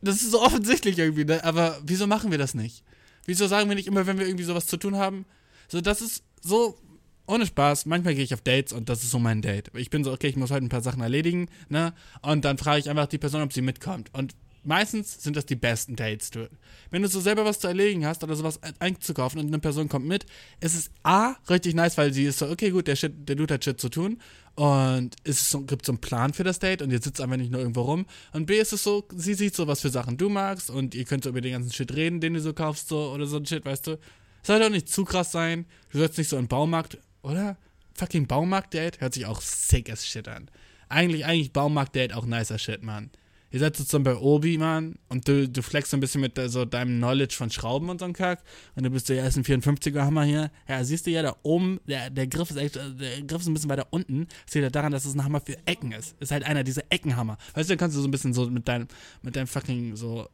das ist so offensichtlich irgendwie, ne? aber wieso machen wir das nicht? Wieso sagen wir nicht immer, wenn wir irgendwie sowas zu tun haben? So, das ist so, ohne Spaß, manchmal gehe ich auf Dates und das ist so mein Date. Ich bin so, okay, ich muss heute ein paar Sachen erledigen, ne? Und dann frage ich einfach die Person, ob sie mitkommt. Und meistens sind das die besten Dates. Du. Wenn du so selber was zu erledigen hast oder sowas einzukaufen und eine Person kommt mit, ist es A, richtig nice, weil sie ist so, okay, gut, der, Shit, der Dude hat Shit zu tun und es so, gibt so einen Plan für das Date und ihr sitzt einfach nicht nur irgendwo rum. Und B ist es so, sie sieht so, was für Sachen du magst und ihr könnt so über den ganzen Shit reden, den du so kaufst, so oder so ein Shit, weißt du. Soll doch nicht zu krass sein. Du sollst nicht so im Baumarkt, oder? Fucking Baumarkt-Date hört sich auch sick as shit an. Eigentlich, eigentlich Baumarkt-Date auch nicer Shit, Mann. Ihr seid sozusagen bei Obi, Mann, und du, du flexst so ein bisschen mit so deinem Knowledge von Schrauben und so einem Kack. Und du bist so, ja, ist ein 54er Hammer hier. Ja, siehst du ja, da oben, der, der Griff ist echt, der Griff ist ein bisschen weiter unten. Das liegt daran, dass es ein Hammer für Ecken ist. Ist halt einer dieser Eckenhammer. Weißt du, dann kannst du so ein bisschen so mit deinem, mit deinem fucking so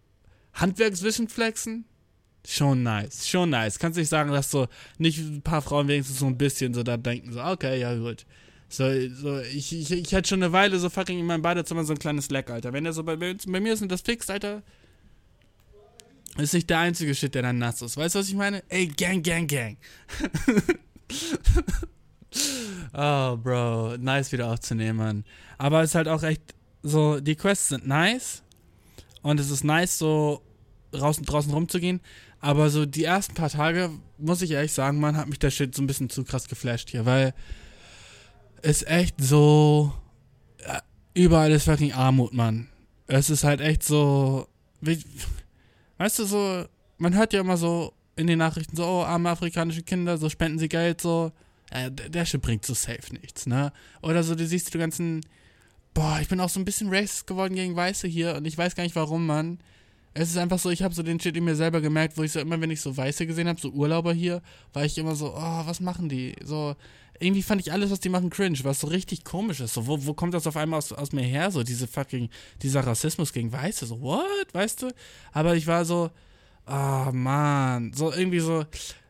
Handwerkswissen flexen. Schon nice, schon nice. Kannst nicht sagen, dass so nicht ein paar Frauen wenigstens so ein bisschen so da denken, so, okay, ja, gut. So, so ich, ich, ich hatte schon eine Weile so fucking in meinem Badezimmer so ein kleines Leck, Alter. Wenn der so bei, bei mir ist und das fixt, Alter, ist nicht der einzige Shit, der dann nass ist. Weißt du, was ich meine? Ey, Gang, Gang, Gang. oh, Bro, nice wieder aufzunehmen, Mann. Aber es ist halt auch echt so, die Quests sind nice. Und es ist nice, so draußen, draußen rumzugehen. Aber so die ersten paar Tage, muss ich ehrlich sagen, man hat mich der Shit so ein bisschen zu krass geflasht hier, weil ist echt so. Ja, überall ist fucking Armut, Mann. Es ist halt echt so. Wie, weißt du, so. Man hört ja immer so in den Nachrichten so, oh, arme afrikanische Kinder, so spenden sie Geld, so. Der, der Shit bringt so safe nichts, ne? Oder so, du siehst die ganzen. Boah, ich bin auch so ein bisschen racist geworden gegen Weiße hier und ich weiß gar nicht warum, Mann. Es ist einfach so, ich habe so den Shit in mir selber gemerkt, wo ich so immer, wenn ich so Weiße gesehen habe, so Urlauber hier, war ich immer so, oh, was machen die? So, irgendwie fand ich alles, was die machen, cringe, was so richtig komisch ist. So, wo, wo kommt das auf einmal aus, aus mir her? So, diese fucking, dieser Rassismus gegen Weiße. So, what? Weißt du? Aber ich war so, ah, oh, man. So, irgendwie so,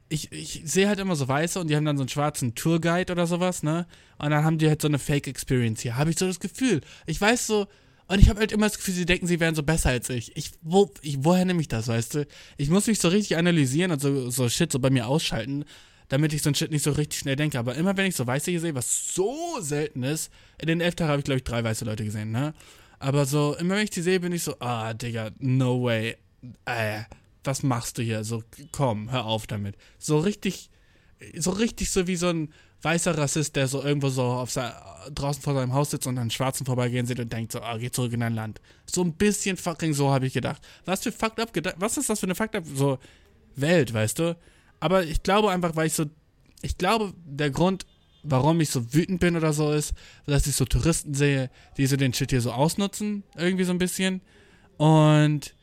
ich, ich sehe halt immer so Weiße und die haben dann so einen schwarzen Tourguide oder sowas, ne? Und dann haben die halt so eine Fake-Experience hier. Habe ich so das Gefühl. Ich weiß so, und ich habe halt immer das Gefühl, sie denken, sie wären so besser als ich. Ich, wo, ich woher nehme ich das, weißt du? Ich muss mich so richtig analysieren und so, so Shit so bei mir ausschalten, damit ich so ein Shit nicht so richtig schnell denke. Aber immer wenn ich so Weiße hier sehe, was so selten ist, in den elf Tagen habe ich, glaube ich, drei weiße Leute gesehen, ne? Aber so, immer wenn ich die sehe, bin ich so, ah, Digga, no way. Äh, was machst du hier? So, komm, hör auf damit. So richtig, so richtig so wie so ein weißer Rassist, der so irgendwo so auf sein, draußen vor seinem Haus sitzt und einen Schwarzen vorbeigehen sieht und denkt so, ah, geh zurück in dein Land. So ein bisschen fucking so habe ich gedacht. Was für fucked up was ist das für eine fucked up so Welt, weißt du? Aber ich glaube einfach, weil ich so, ich glaube, der Grund, warum ich so wütend bin oder so ist, dass ich so Touristen sehe, die so den Shit hier so ausnutzen, irgendwie so ein bisschen. Und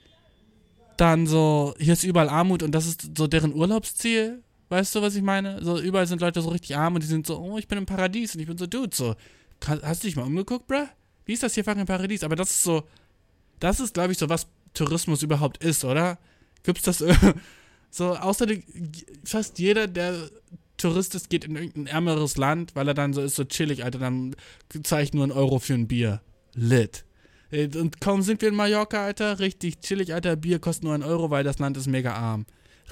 dann so, hier ist überall Armut und das ist so deren Urlaubsziel. Weißt du, was ich meine? So, überall sind Leute so richtig arm und die sind so, oh, ich bin im Paradies und ich bin so, Dude, so, hast du dich mal umgeguckt, bruh? Wie ist das hier fucking Paradies? Aber das ist so, das ist, glaube ich, so, was Tourismus überhaupt ist, oder? Gibt's das so, außer fast jeder, der Tourist ist, geht in irgendein ärmeres Land, weil er dann so ist, so chillig, Alter, dann zahle ich nur einen Euro für ein Bier. Lit. Äh, und kaum sind wir in Mallorca, Alter, richtig chillig, Alter, Bier kostet nur einen Euro, weil das Land ist mega arm.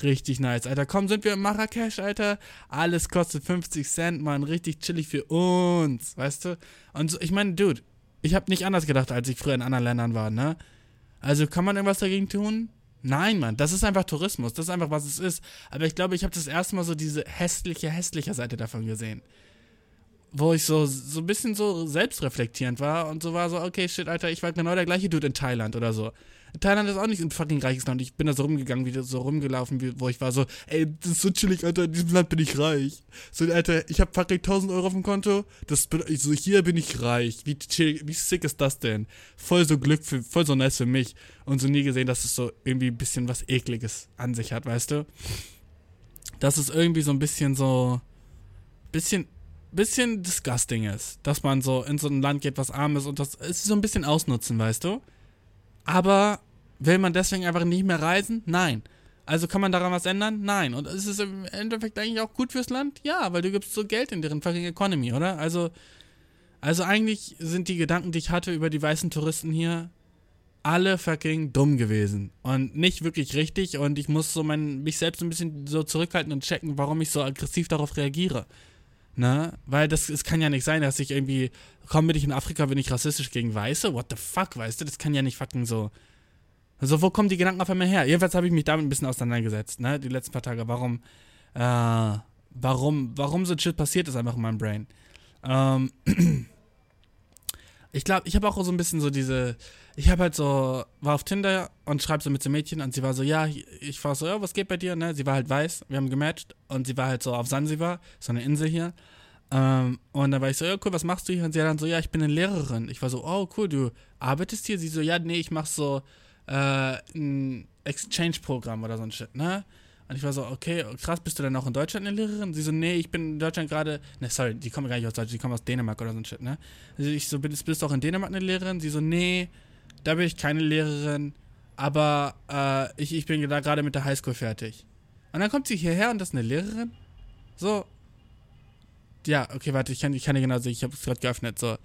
Richtig nice, Alter. Komm, sind wir in Marrakesch, Alter. Alles kostet 50 Cent, Mann. Richtig chillig für uns, weißt du? Und so, ich meine, Dude, ich habe nicht anders gedacht, als ich früher in anderen Ländern war, ne? Also kann man irgendwas dagegen tun? Nein, Mann, das ist einfach Tourismus, das ist einfach, was es ist. Aber ich glaube, ich habe das erste Mal so diese hässliche, hässliche Seite davon gesehen. Wo ich so, so ein bisschen so selbstreflektierend war und so war so, okay, shit, Alter, ich war genau der gleiche Dude in Thailand oder so. Thailand ist auch nicht ein fucking reiches Land. Ich bin da so rumgegangen, wie so rumgelaufen, wie, wo ich war so, ey, das ist so chillig, Alter, in diesem Land bin ich reich. So, Alter, ich hab fucking 1000 Euro auf dem Konto, das so, hier bin ich reich. Wie chill, wie sick ist das denn? Voll so Glück, für, voll so nice für mich. Und so nie gesehen, dass es so irgendwie ein bisschen was Ekliges an sich hat, weißt du? Dass es irgendwie so ein bisschen so, bisschen, bisschen disgusting ist. Dass man so in so ein Land geht, was arm ist und das ist so ein bisschen ausnutzen, weißt du? Aber will man deswegen einfach nicht mehr reisen? Nein. Also kann man daran was ändern? Nein. Und ist es im Endeffekt eigentlich auch gut fürs Land? Ja, weil du gibst so Geld in deren fucking Economy, oder? Also, also eigentlich sind die Gedanken, die ich hatte über die weißen Touristen hier, alle fucking dumm gewesen. Und nicht wirklich richtig. Und ich muss so mein, mich selbst ein bisschen so zurückhalten und checken, warum ich so aggressiv darauf reagiere. Ne? Weil das, es kann ja nicht sein, dass ich irgendwie, komm bin ich in Afrika, bin ich rassistisch gegen Weiße? What the fuck, weißt du? Das kann ja nicht fucking so. Also, wo kommen die Gedanken auf einmal her? Jedenfalls habe ich mich damit ein bisschen auseinandergesetzt, ne? Die letzten paar Tage. Warum, äh, warum, warum so Shit passiert ist einfach in meinem Brain. Ähm, ich glaube, ich habe auch so ein bisschen so diese, ich habe halt so, war auf Tinder und schreibe so mit so Mädchen und sie war so, ja, ich war so, ja, was geht bei dir, ne? Sie war halt weiß, wir haben gematcht und sie war halt so auf Sansibar, so eine Insel hier. Ähm, und dann war ich so, ja, cool, was machst du hier? Und sie dann so, ja, ich bin eine Lehrerin. Ich war so, oh, cool, du arbeitest hier? Sie so, ja, nee, ich mach so äh, ein Exchange-Programm oder so ein Shit, ne? Und ich war so, okay, krass, bist du denn auch in Deutschland eine Lehrerin? Sie so, nee, ich bin in Deutschland gerade, ne, sorry, die kommen gar nicht aus Deutschland, die kommen aus Dänemark oder so ein Shit, ne? Also ich so, bist, bist du auch in Dänemark eine Lehrerin? Sie so, nee, da bin ich keine Lehrerin, aber äh, ich, ich bin da gerade mit der Highschool fertig. Und dann kommt sie hierher und das ist eine Lehrerin? So. Ja, okay, warte, ich kann, ich kann dir genau sehen, ich habe es gerade geöffnet, so.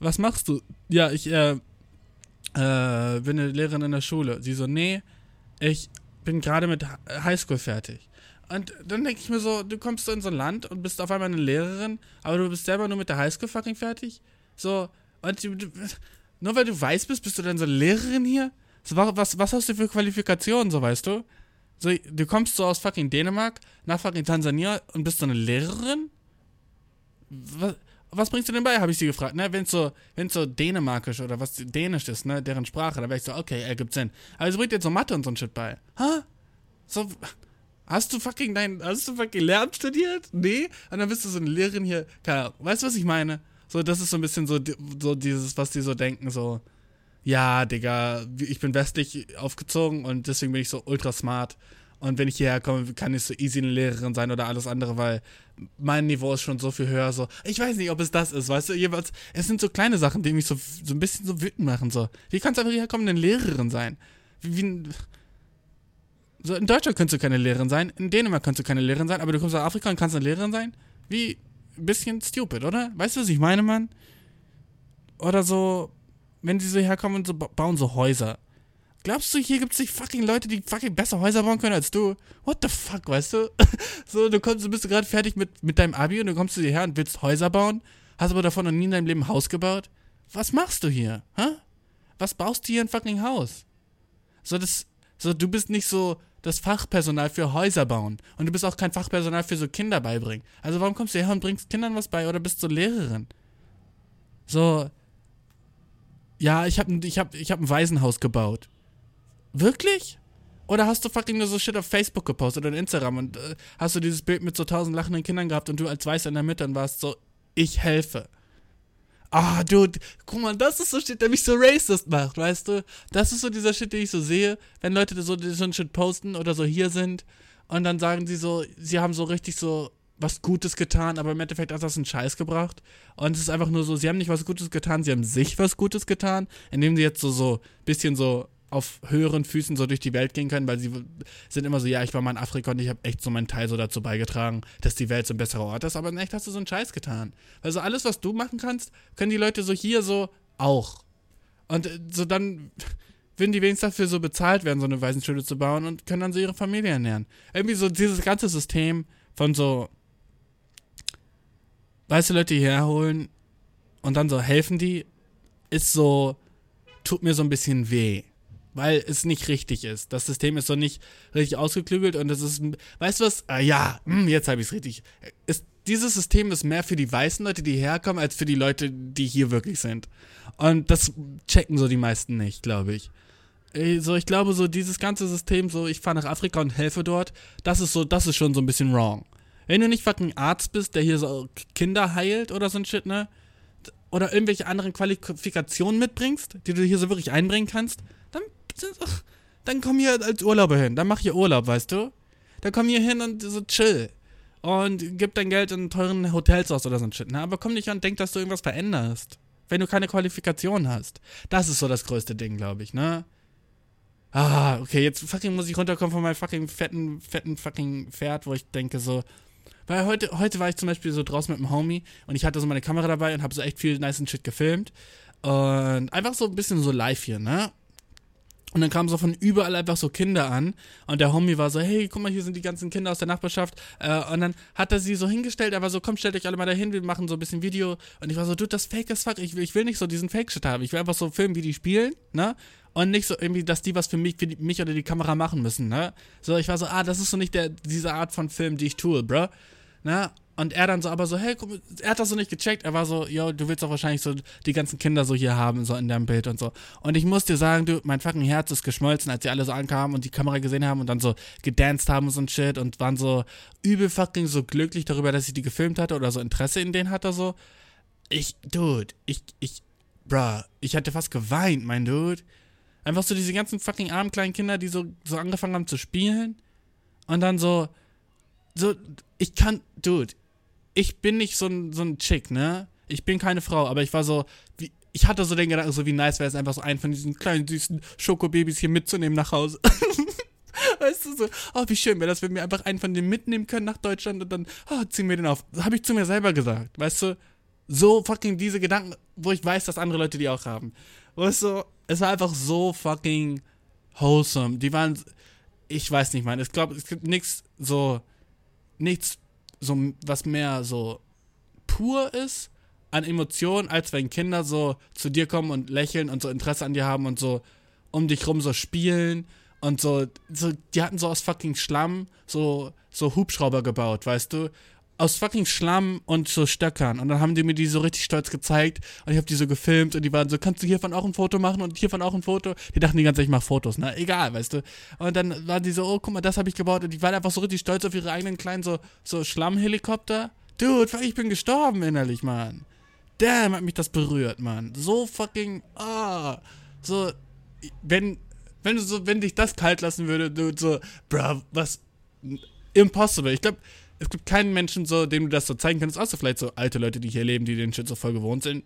Was machst du? Ja, ich, äh, äh, bin eine Lehrerin in der Schule. Sie so, nee, ich bin gerade mit Highschool fertig. Und dann denke ich mir so, du kommst in so ein Land und bist auf einmal eine Lehrerin, aber du bist selber nur mit der Highschool fucking fertig? So, und nur weil du weiß bist, bist du dann so Lehrerin hier? Was, was hast du für Qualifikationen, so weißt du? So, du kommst so aus fucking Dänemark nach fucking Tansania und bist so eine Lehrerin? Was, was bringst du denn bei, habe ich sie gefragt, ne? Wenn es so, wenn's so dänemarkisch oder was dänisch ist, ne? Deren Sprache, da wäre ich so, okay, ergibt Sinn. Aber sie bringt jetzt so Mathe und so ein Shit bei. Hä? So, hast du fucking dein, hast du fucking Lehramt studiert? Nee? Und dann bist du so eine Lehrerin hier, keine Ahnung, weißt du, was ich meine? So, das ist so ein bisschen so, so dieses, was die so denken, so, ja, Digga, ich bin westlich aufgezogen und deswegen bin ich so ultra smart Und wenn ich hierher komme, kann ich so easy eine Lehrerin sein oder alles andere, weil mein Niveau ist schon so viel höher. So, ich weiß nicht, ob es das ist, weißt du? Jeweils, es sind so kleine Sachen, die mich so, so ein bisschen so wütend machen. So, wie kannst du einfach hierher kommen und eine Lehrerin sein? Wie, wie, so, in Deutschland kannst du keine Lehrerin sein, in Dänemark kannst du keine Lehrerin sein, aber du kommst aus Afrika und kannst eine Lehrerin sein? Wie, ein bisschen stupid, oder? Weißt du, was ich meine, Mann? Oder so, wenn sie so herkommen und so bauen so Häuser. Glaubst du, hier gibt es nicht fucking Leute, die fucking besser Häuser bauen können als du? What the fuck, weißt du? so, du kommst, du bist gerade fertig mit, mit deinem Abi und du kommst zu dir her und willst Häuser bauen, hast aber davon noch nie in deinem Leben ein Haus gebaut. Was machst du hier? Hä? Was baust du hier ein fucking Haus? So, das, so, du bist nicht so das Fachpersonal für Häuser bauen. Und du bist auch kein Fachpersonal für so Kinder beibringen. Also warum kommst du her und bringst Kindern was bei oder bist so Lehrerin? So, ja, ich habe ich hab, ich hab ein Waisenhaus gebaut. Wirklich? Oder hast du fucking nur so Shit auf Facebook gepostet oder Instagram und äh, hast du dieses Bild mit so tausend lachenden Kindern gehabt und du als Weißer in der Mitte und warst so, ich helfe. Ah, dude, guck mal, das ist so Shit, der mich so racist macht, weißt du? Das ist so dieser Shit, den ich so sehe, wenn Leute so, so einen Shit posten oder so hier sind und dann sagen sie so, sie haben so richtig so was Gutes getan, aber im Endeffekt hat das einen Scheiß gebracht. Und es ist einfach nur so, sie haben nicht was Gutes getan, sie haben sich was Gutes getan, indem sie jetzt so, so bisschen so auf höheren Füßen so durch die Welt gehen können, weil sie sind immer so, ja, ich war mal in Afrika und ich habe echt so meinen Teil so dazu beigetragen, dass die Welt so ein besserer Ort ist, aber in echt hast du so einen Scheiß getan. Also alles, was du machen kannst, können die Leute so hier so auch. Und äh, so dann würden die wenigstens dafür so bezahlt werden, so eine Waisenschule zu bauen und können dann so ihre Familie ernähren. Irgendwie so dieses ganze System von so, weißt du, Leute hierher holen und dann so helfen die, ist so, tut mir so ein bisschen weh weil es nicht richtig ist. Das System ist so nicht richtig ausgeklügelt und es ist, weißt du was? Ah, ja, hm, jetzt habe ich es richtig. Ist, dieses System ist mehr für die weißen Leute, die herkommen, als für die Leute, die hier wirklich sind. Und das checken so die meisten nicht, glaube ich. So, ich glaube, so dieses ganze System, so ich fahre nach Afrika und helfe dort, das ist so, das ist schon so ein bisschen wrong. Wenn du nicht fucking Arzt bist, der hier so Kinder heilt oder so ein Shit, ne? Oder irgendwelche anderen Qualifikationen mitbringst, die du hier so wirklich einbringen kannst, dann dann komm hier als Urlauber hin. Dann mach hier Urlaub, weißt du? Dann komm hier hin und so chill. Und gib dein Geld in teuren Hotels aus oder so ein Shit. Ne? Aber komm nicht und denk, dass du irgendwas veränderst. Wenn du keine Qualifikation hast. Das ist so das größte Ding, glaube ich, ne? Ah, okay, jetzt fucking muss ich runterkommen von meinem fucking fetten, fetten fucking Pferd, wo ich denke so. Weil heute, heute war ich zum Beispiel so draußen mit einem Homie und ich hatte so meine Kamera dabei und habe so echt viel nice Shit gefilmt. Und einfach so ein bisschen so live hier, ne? Und dann kamen so von überall einfach so Kinder an. Und der Homie war so, hey, guck mal, hier sind die ganzen Kinder aus der Nachbarschaft. Äh, und dann hat er sie so hingestellt, er war so, komm, stellt euch alle mal dahin, wir machen so ein bisschen Video. Und ich war so, du, das Fake ist fuck. Ich, ich will nicht so diesen Fake-Shit haben. Ich will einfach so filmen, wie die spielen, ne? Und nicht so irgendwie, dass die was für mich, für die, mich oder die Kamera machen müssen, ne? So, ich war so, ah, das ist so nicht der, diese Art von Film, die ich tue, bro. Ne? Und er dann so, aber so, hey, guck, er hat das so nicht gecheckt. Er war so, yo, du willst doch wahrscheinlich so die ganzen Kinder so hier haben, so in deinem Bild und so. Und ich muss dir sagen, du, mein fucking Herz ist geschmolzen, als sie alle so ankamen und die Kamera gesehen haben und dann so gedanced haben und so ein Shit und waren so übel fucking so glücklich darüber, dass ich die gefilmt hatte oder so Interesse in denen hatte, so. Ich, dude, ich, ich, bruh, ich hatte fast geweint, mein Dude. Einfach so diese ganzen fucking armen kleinen Kinder, die so, so angefangen haben zu spielen und dann so, so, ich kann, dude, ich bin nicht so ein, so ein Chick, ne? Ich bin keine Frau, aber ich war so, wie, ich hatte so den Gedanken, so wie nice wäre es einfach so einen von diesen kleinen süßen Schokobabys hier mitzunehmen nach Hause. weißt du, so, oh, wie schön wäre das, wenn wir einfach einen von denen mitnehmen können nach Deutschland und dann, oh, ziehen wir den auf. Habe ich zu mir selber gesagt, weißt du? So fucking diese Gedanken, wo ich weiß, dass andere Leute die auch haben. Weißt du, es war einfach so fucking wholesome. Die waren, ich weiß nicht, man, ich glaube, es gibt nichts so, nichts so was mehr so pur ist an Emotionen, als wenn Kinder so zu dir kommen und lächeln und so Interesse an dir haben und so um dich rum so spielen und so, so die hatten so aus fucking Schlamm so, so Hubschrauber gebaut, weißt du? Aus fucking Schlamm und so Stöckern. Und dann haben die mir die so richtig stolz gezeigt und ich habe die so gefilmt und die waren so, kannst du hiervon auch ein Foto machen und hiervon auch ein Foto? Die dachten die ganze Zeit, ich mach Fotos, ne? Egal, weißt du. Und dann waren die so, oh, guck mal, das habe ich gebaut und die waren einfach so richtig stolz auf ihre eigenen kleinen so, so Schlammhelikopter. Dude, ich bin gestorben innerlich, Mann. Damn, hat mich das berührt, Mann. So fucking, ah. Oh. So, wenn, Wenn du so, wenn dich das kalt lassen würde, du so, bruh, was, impossible. Ich glaube, es gibt keinen Menschen so, dem du das so zeigen könntest, außer vielleicht so alte Leute, die hier leben, die den Shit so voll gewohnt sind.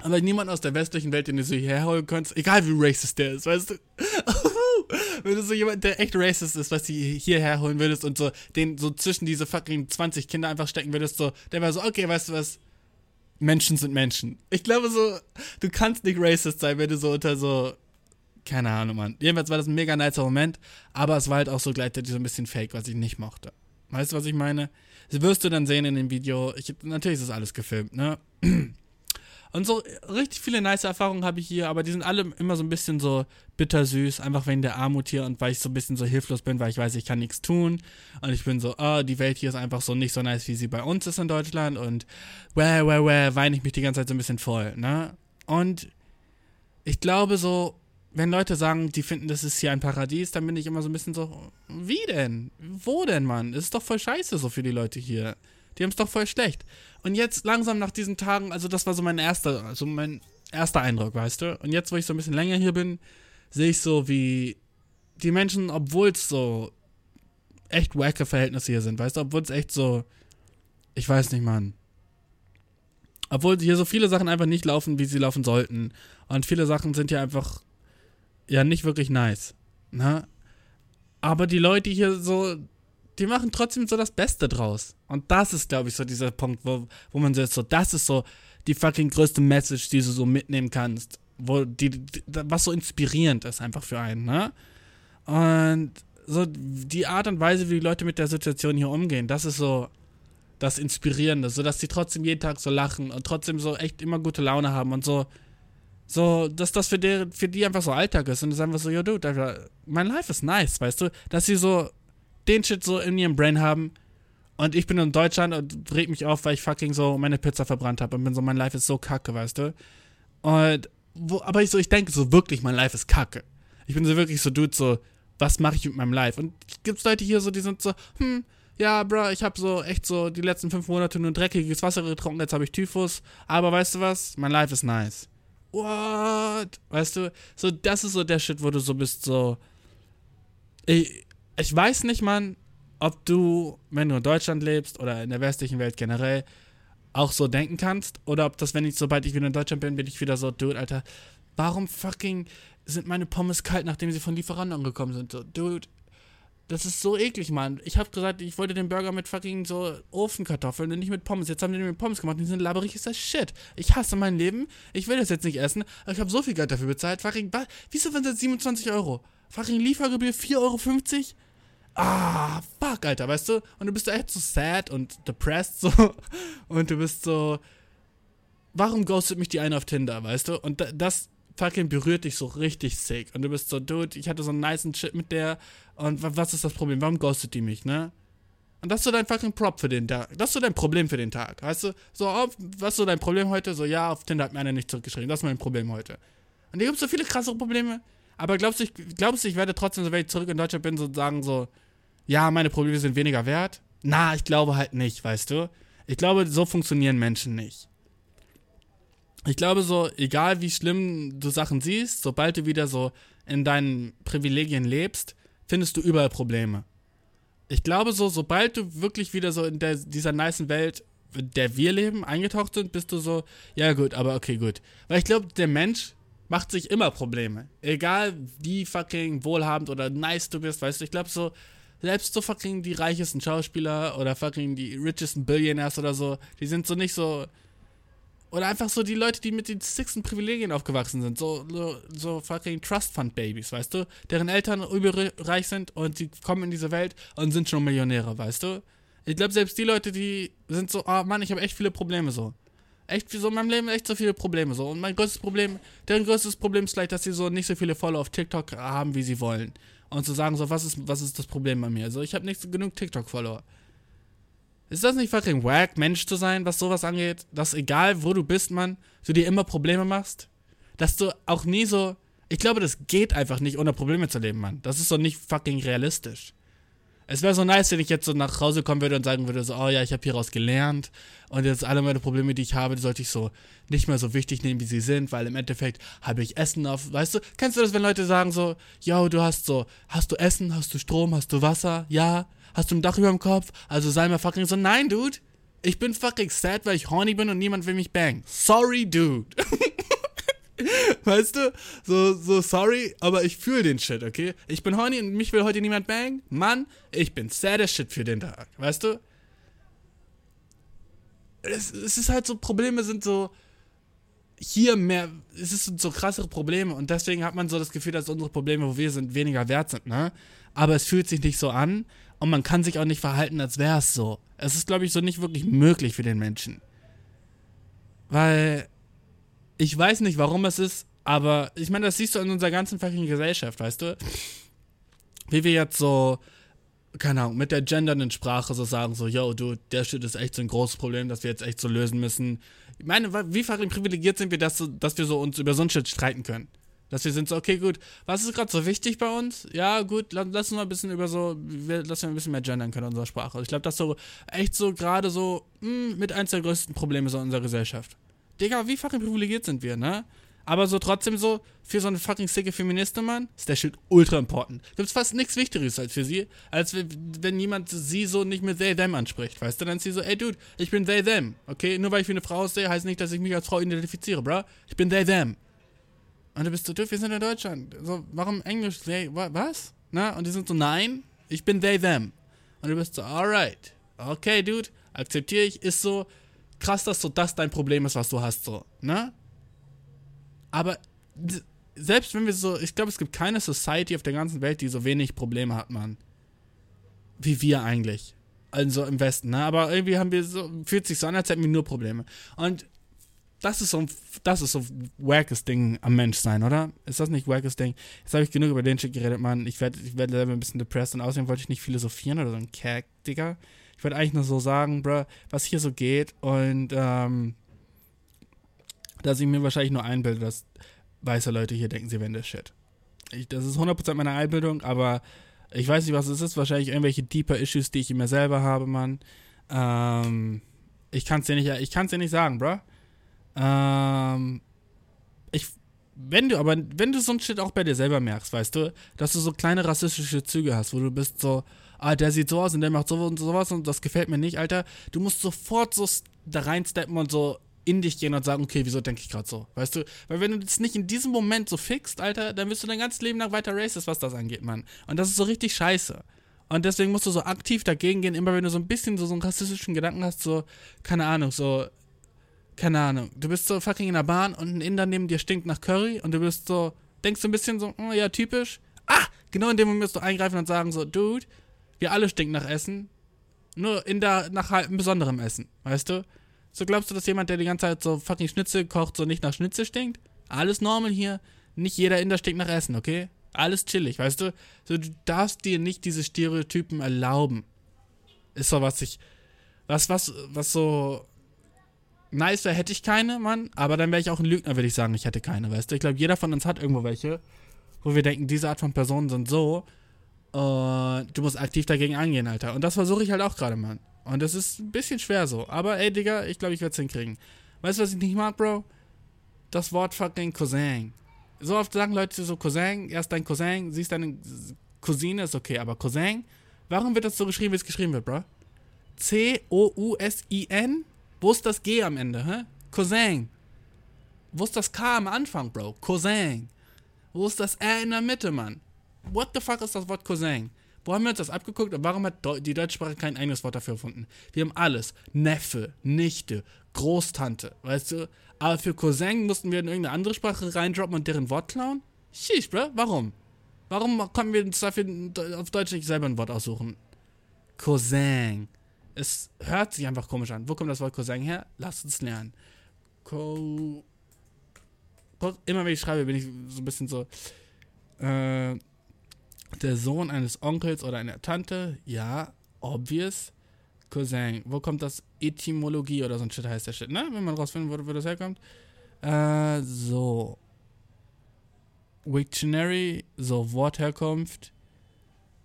Aber niemand aus der westlichen Welt, den du so hierher holen könntest, egal wie racist der ist, weißt du? Wenn du so jemand, der echt racist ist, was du hierher holen würdest und so den so zwischen diese fucking 20 Kinder einfach stecken würdest, so, der war so, okay, weißt du was? Menschen sind Menschen. Ich glaube so, du kannst nicht racist sein, wenn du so unter so, keine Ahnung, Mann. Jedenfalls war das ein mega nicer Moment, aber es war halt auch so gleichzeitig so ein bisschen fake, was ich nicht mochte. Weißt du, was ich meine? Das wirst du dann sehen in dem Video. Ich, natürlich ist das alles gefilmt, ne? Und so richtig viele nice Erfahrungen habe ich hier, aber die sind alle immer so ein bisschen so bittersüß, einfach wegen der Armut hier und weil ich so ein bisschen so hilflos bin, weil ich weiß, ich kann nichts tun. Und ich bin so, oh, die Welt hier ist einfach so nicht so nice, wie sie bei uns ist in Deutschland. Und wäh, wäh, wäh, weine ich mich die ganze Zeit so ein bisschen voll, ne? Und ich glaube so, wenn Leute sagen, die finden, das ist hier ein Paradies, dann bin ich immer so ein bisschen so, wie denn? Wo denn, Mann? Es ist doch voll scheiße so für die Leute hier. Die haben es doch voll schlecht. Und jetzt langsam nach diesen Tagen, also das war so mein erster, also mein erster Eindruck, weißt du? Und jetzt, wo ich so ein bisschen länger hier bin, sehe ich so, wie die Menschen, obwohl es so echt wacke Verhältnisse hier sind, weißt du? Obwohl es echt so, ich weiß nicht, Mann. Obwohl hier so viele Sachen einfach nicht laufen, wie sie laufen sollten. Und viele Sachen sind ja einfach ja nicht wirklich nice. Ne? Aber die Leute hier so, die machen trotzdem so das Beste draus. Und das ist, glaube ich, so dieser Punkt, wo, wo man so, so, das ist so die fucking größte Message, die du so mitnehmen kannst. Wo die, die was so inspirierend ist einfach für einen, ne? Und so die Art und Weise, wie die Leute mit der Situation hier umgehen, das ist so das Inspirierende, so dass sie trotzdem jeden Tag so lachen und trotzdem so echt immer gute Laune haben und so so, dass das für die, für die einfach so Alltag ist. Und es ist einfach so, yo, dude, Alter, mein Life ist nice, weißt du? Dass sie so den Shit so in ihrem Brain haben. Und ich bin in Deutschland und reg mich auf, weil ich fucking so meine Pizza verbrannt habe und bin so, mein Life ist so kacke, weißt du? Und, wo, aber ich so, ich denke so wirklich, mein Life ist kacke. Ich bin so wirklich so, dude, so, was mache ich mit meinem Life? Und gibt's Leute hier so, die sind so, hm, ja, bro, ich habe so echt so die letzten fünf Monate nur dreckiges Wasser getrunken, jetzt habe ich Typhus. Aber weißt du was? Mein Life ist nice what? Weißt du, so, das ist so der Shit, wo du so bist, so. Ich, ich weiß nicht, Mann, ob du, wenn du in Deutschland lebst oder in der westlichen Welt generell, auch so denken kannst. Oder ob das, wenn ich, sobald ich wieder in Deutschland bin, bin ich wieder so, dude, Alter, warum fucking sind meine Pommes kalt, nachdem sie von Lieferanten angekommen sind? So, dude, das ist so eklig, Mann. Ich hab gesagt, ich wollte den Burger mit fucking so Ofenkartoffeln und nicht mit Pommes. Jetzt haben die den mit Pommes gemacht. Die sind laberig, ist das Shit. Ich hasse mein Leben. Ich will das jetzt nicht essen. Aber ich habe so viel Geld dafür bezahlt. Fucking, wieso sind das 27 Euro? Fucking Liefergebühr 4,50 Euro? Ah, fuck, Alter, weißt du? Und du bist echt so sad und depressed so. Und du bist so. Warum ghostet mich die eine auf Tinder, weißt du? Und das fucking berührt dich so richtig sick. Und du bist so, dude, ich hatte so einen niceen Shit mit der. Und was ist das Problem? Warum ghostet die mich, ne? Und das ist so dein fucking Prop für den Tag. Das ist so dein Problem für den Tag. Weißt du? So, oh, was ist so dein Problem heute? So, ja, auf Tinder hat mir einer nicht zurückgeschrieben. Das ist mein Problem heute. Und hier gibt es so viele krassere Probleme. Aber glaubst du, ich, glaubst du, ich werde trotzdem, so wenn ich zurück in Deutschland bin, so sagen, so, ja, meine Probleme sind weniger wert? Na, ich glaube halt nicht, weißt du? Ich glaube, so funktionieren Menschen nicht ich glaube so, egal wie schlimm du Sachen siehst, sobald du wieder so in deinen Privilegien lebst, findest du überall Probleme. Ich glaube so, sobald du wirklich wieder so in der, dieser niceen Welt, in der wir leben, eingetaucht sind, bist du so, ja gut, aber okay, gut. Weil ich glaube, der Mensch macht sich immer Probleme. Egal wie fucking wohlhabend oder nice du bist, weißt du, ich glaube so, selbst so fucking die reichesten Schauspieler oder fucking die richesten Billionaires oder so, die sind so nicht so, oder einfach so die Leute, die mit den sixten Privilegien aufgewachsen sind. So, so, so fucking Trust Fund Babys, weißt du? Deren Eltern überreich sind und sie kommen in diese Welt und sind schon Millionäre, weißt du? Ich glaube, selbst die Leute, die sind so, oh Mann, ich habe echt viele Probleme so. Echt, so in meinem Leben echt so viele Probleme so. Und mein größtes Problem, deren größtes Problem ist vielleicht, dass sie so nicht so viele Follower auf TikTok haben, wie sie wollen. Und zu sagen so, was ist, was ist das Problem bei mir? So, ich habe nicht genug TikTok-Follower. Ist das nicht fucking wack, Mensch zu sein, was sowas angeht? Dass egal wo du bist, Mann, du dir immer Probleme machst? Dass du auch nie so. Ich glaube, das geht einfach nicht, ohne Probleme zu leben, Mann. Das ist doch nicht fucking realistisch. Es wäre so nice, wenn ich jetzt so nach Hause kommen würde und sagen würde, so, oh ja, ich habe hieraus gelernt und jetzt alle meine Probleme, die ich habe, die sollte ich so nicht mehr so wichtig nehmen, wie sie sind, weil im Endeffekt habe ich Essen auf, weißt du, kennst du das, wenn Leute sagen so, yo, du hast so, hast du Essen, hast du Strom, hast du Wasser, ja, hast du ein Dach über dem Kopf, also sei mal fucking so, nein, Dude, ich bin fucking sad, weil ich horny bin und niemand will mich bang. Sorry, Dude. Weißt du? So, so sorry, aber ich fühle den Shit, okay? Ich bin horny und mich will heute niemand bang. Mann, ich bin sad as shit für den Tag. Weißt du? Es, es ist halt so, Probleme sind so hier mehr, es ist so krassere Probleme und deswegen hat man so das Gefühl, dass unsere Probleme, wo wir sind, weniger wert sind, ne? Aber es fühlt sich nicht so an und man kann sich auch nicht verhalten, als wäre es so. Es ist, glaube ich, so nicht wirklich möglich für den Menschen. Weil ich weiß nicht, warum es ist, aber ich meine, das siehst du in unserer ganzen fucking Gesellschaft, weißt du? Wie wir jetzt so, keine Ahnung, mit der gendernden Sprache so sagen, so, yo, du, der Shit ist echt so ein großes Problem, das wir jetzt echt so lösen müssen. Ich meine, wie fucking privilegiert sind wir, dass, dass wir so uns über so ein Shit streiten können? Dass wir sind so, okay, gut, was ist gerade so wichtig bei uns? Ja, gut, lass, lass uns mal ein bisschen über so, lass wir ein bisschen mehr gendern können in unserer Sprache. Ich glaube, das ist so echt so gerade so mh, hm, mit eins der größten Probleme so in unserer Gesellschaft. Digga, wie fucking privilegiert sind wir, ne? Aber so trotzdem so, für so eine fucking sicke Feministin, Mann, ist der Shit ultra important. Gibt's fast nichts Wichtigeres als für sie, als wenn jemand sie so nicht mit they, them anspricht, weißt du? Dann ist sie so, ey Dude, ich bin they, them, okay? Nur weil ich wie eine Frau aussehe, heißt nicht, dass ich mich als Frau identifiziere, bro. Ich bin they, them. Und du bist so, dude, wir sind in Deutschland. So, warum Englisch, they, was? Na? Und die sind so, nein, ich bin they, them. Und du bist so, alright. Okay, Dude, akzeptiere ich, ist so, krass, dass so das dein Problem ist, was du hast, so, ne? Aber selbst wenn wir so, ich glaube, es gibt keine Society auf der ganzen Welt, die so wenig Probleme hat, Mann. Wie wir eigentlich. Also im Westen, ne? Aber irgendwie haben wir so, fühlt sich so an, als hätten wir nur Probleme. Und das ist so ein, das ist so wackes Ding am Mensch sein, oder? Ist das nicht wackes Ding? Jetzt habe ich genug über den Shit geredet, Mann. Ich werde ich werd selber ein bisschen depressed und außerdem wollte ich nicht philosophieren oder so ein Kack, Digga. Ich wollte eigentlich nur so sagen, bro, was hier so geht und ähm, dass ich mir wahrscheinlich nur einbilde, dass weiße Leute hier denken, sie wären der Shit. Ich, das ist 100% meine Einbildung, aber ich weiß nicht, was es ist. Wahrscheinlich irgendwelche deeper Issues, die ich in mir selber habe, Mann. Ähm, ich kann es dir nicht, dir nicht sagen, bro. Ähm, ich, wenn du, aber wenn du so ein Shit auch bei dir selber merkst, weißt du, dass du so kleine rassistische Züge hast, wo du bist so, ah, der sieht so aus und der macht so und sowas und das gefällt mir nicht, Alter. Du musst sofort so da reinsteppen und so in dich gehen und sagen, okay, wieso denke ich gerade so? Weißt du? Weil wenn du das nicht in diesem Moment so fixt, Alter, dann wirst du dein ganzes Leben lang weiter racist, was das angeht, Mann. Und das ist so richtig scheiße. Und deswegen musst du so aktiv dagegen gehen, immer wenn du so ein bisschen so, so einen rassistischen Gedanken hast, so, keine Ahnung, so, keine Ahnung, du bist so fucking in der Bahn und ein Inder neben dir stinkt nach Curry und du bist so, denkst du ein bisschen so, oh, ja, typisch. Ah, genau in dem Moment musst du eingreifen und sagen so, Dude, wir alle stinken nach Essen. Nur in der, nach halt besonderem Essen, weißt du? So glaubst du, dass jemand, der die ganze Zeit so fucking Schnitzel kocht, so nicht nach Schnitzel stinkt? Alles normal hier. Nicht jeder Inder stinkt nach Essen, okay? Alles chillig, weißt du? So, du darfst dir nicht diese Stereotypen erlauben. Ist so was ich. Was, was, was so nice wäre, hätte ich keine, Mann. Aber dann wäre ich auch ein Lügner, würde ich sagen, ich hätte keine, weißt du? Ich glaube, jeder von uns hat irgendwo welche, wo wir denken, diese Art von Personen sind so. Und du musst aktiv dagegen angehen, Alter. Und das versuche ich halt auch gerade, Mann. Und das ist ein bisschen schwer so. Aber ey, Digga, ich glaube, ich werde es hinkriegen. Weißt du, was ich nicht mag, Bro? Das Wort fucking Cousin. So oft sagen Leute so Cousin, erst dein Cousin, siehst deine Cousine, ist okay, aber Cousin? Warum wird das so geschrieben, wie es geschrieben wird, Bro? C-O-U-S-I-N? Wo ist das G am Ende, hä? Cousin. Wo ist das K am Anfang, Bro? Cousin. Wo ist das R in der Mitte, Mann? what the fuck ist das Wort Cousin? Wo haben wir uns das abgeguckt und warum hat die deutsche Sprache kein eigenes Wort dafür erfunden? Wir haben alles. Neffe, Nichte, Großtante, weißt du? Aber für Cousin mussten wir in irgendeine andere Sprache reindroppen und deren Wort klauen? Sheesh, bro. Warum? Warum können wir uns dafür auf Deutsch nicht selber ein Wort aussuchen? Cousin. Es hört sich einfach komisch an. Wo kommt das Wort Cousin her? Lass uns lernen. Co Immer wenn ich schreibe, bin ich so ein bisschen so. Äh, der Sohn eines Onkels oder einer Tante, ja, obvious. Cousin, wo kommt das? Etymologie oder so ein Shit heißt der Shit, ne? Wenn man rausfinden würde, wo das herkommt. Äh, so. Wiktionary, so Wortherkunft.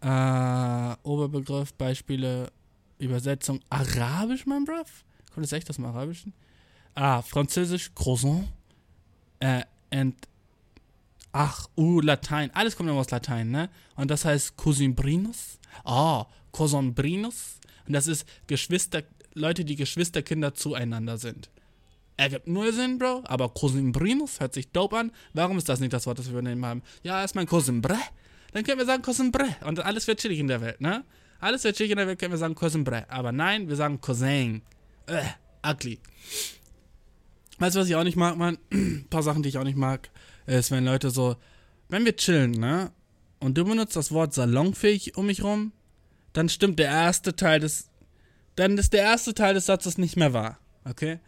Äh, Oberbegriff, Beispiele, Übersetzung. Arabisch, mein Bruv? Kommt das echt aus dem Arabischen? Ah, Französisch, Croissant. Äh, and. Ach, uh, Latein. Alles kommt immer aus Latein, ne? Und das heißt Cosimbrinos. Ah, Cosimbrinos. Und das ist Geschwister, Leute, die Geschwisterkinder zueinander sind. Ergibt null Sinn, Bro, aber Cosimbrinos hört sich dope an. Warum ist das nicht das Wort, das wir übernehmen haben? Ja, ist mein Cosimbre. Dann können wir sagen Cosimbre. Und alles wird chillig in der Welt, ne? Alles wird chillig in der Welt, können wir sagen Cosimbre. Aber nein, wir sagen Cousin. Äh, ugly. Weißt du, was ich auch nicht mag, Mann? Ein paar Sachen, die ich auch nicht mag, ist, wenn Leute so, wenn wir chillen, ne? Und du benutzt das Wort salonfähig um mich rum, dann stimmt der erste Teil des, dann ist der erste Teil des Satzes nicht mehr wahr, okay?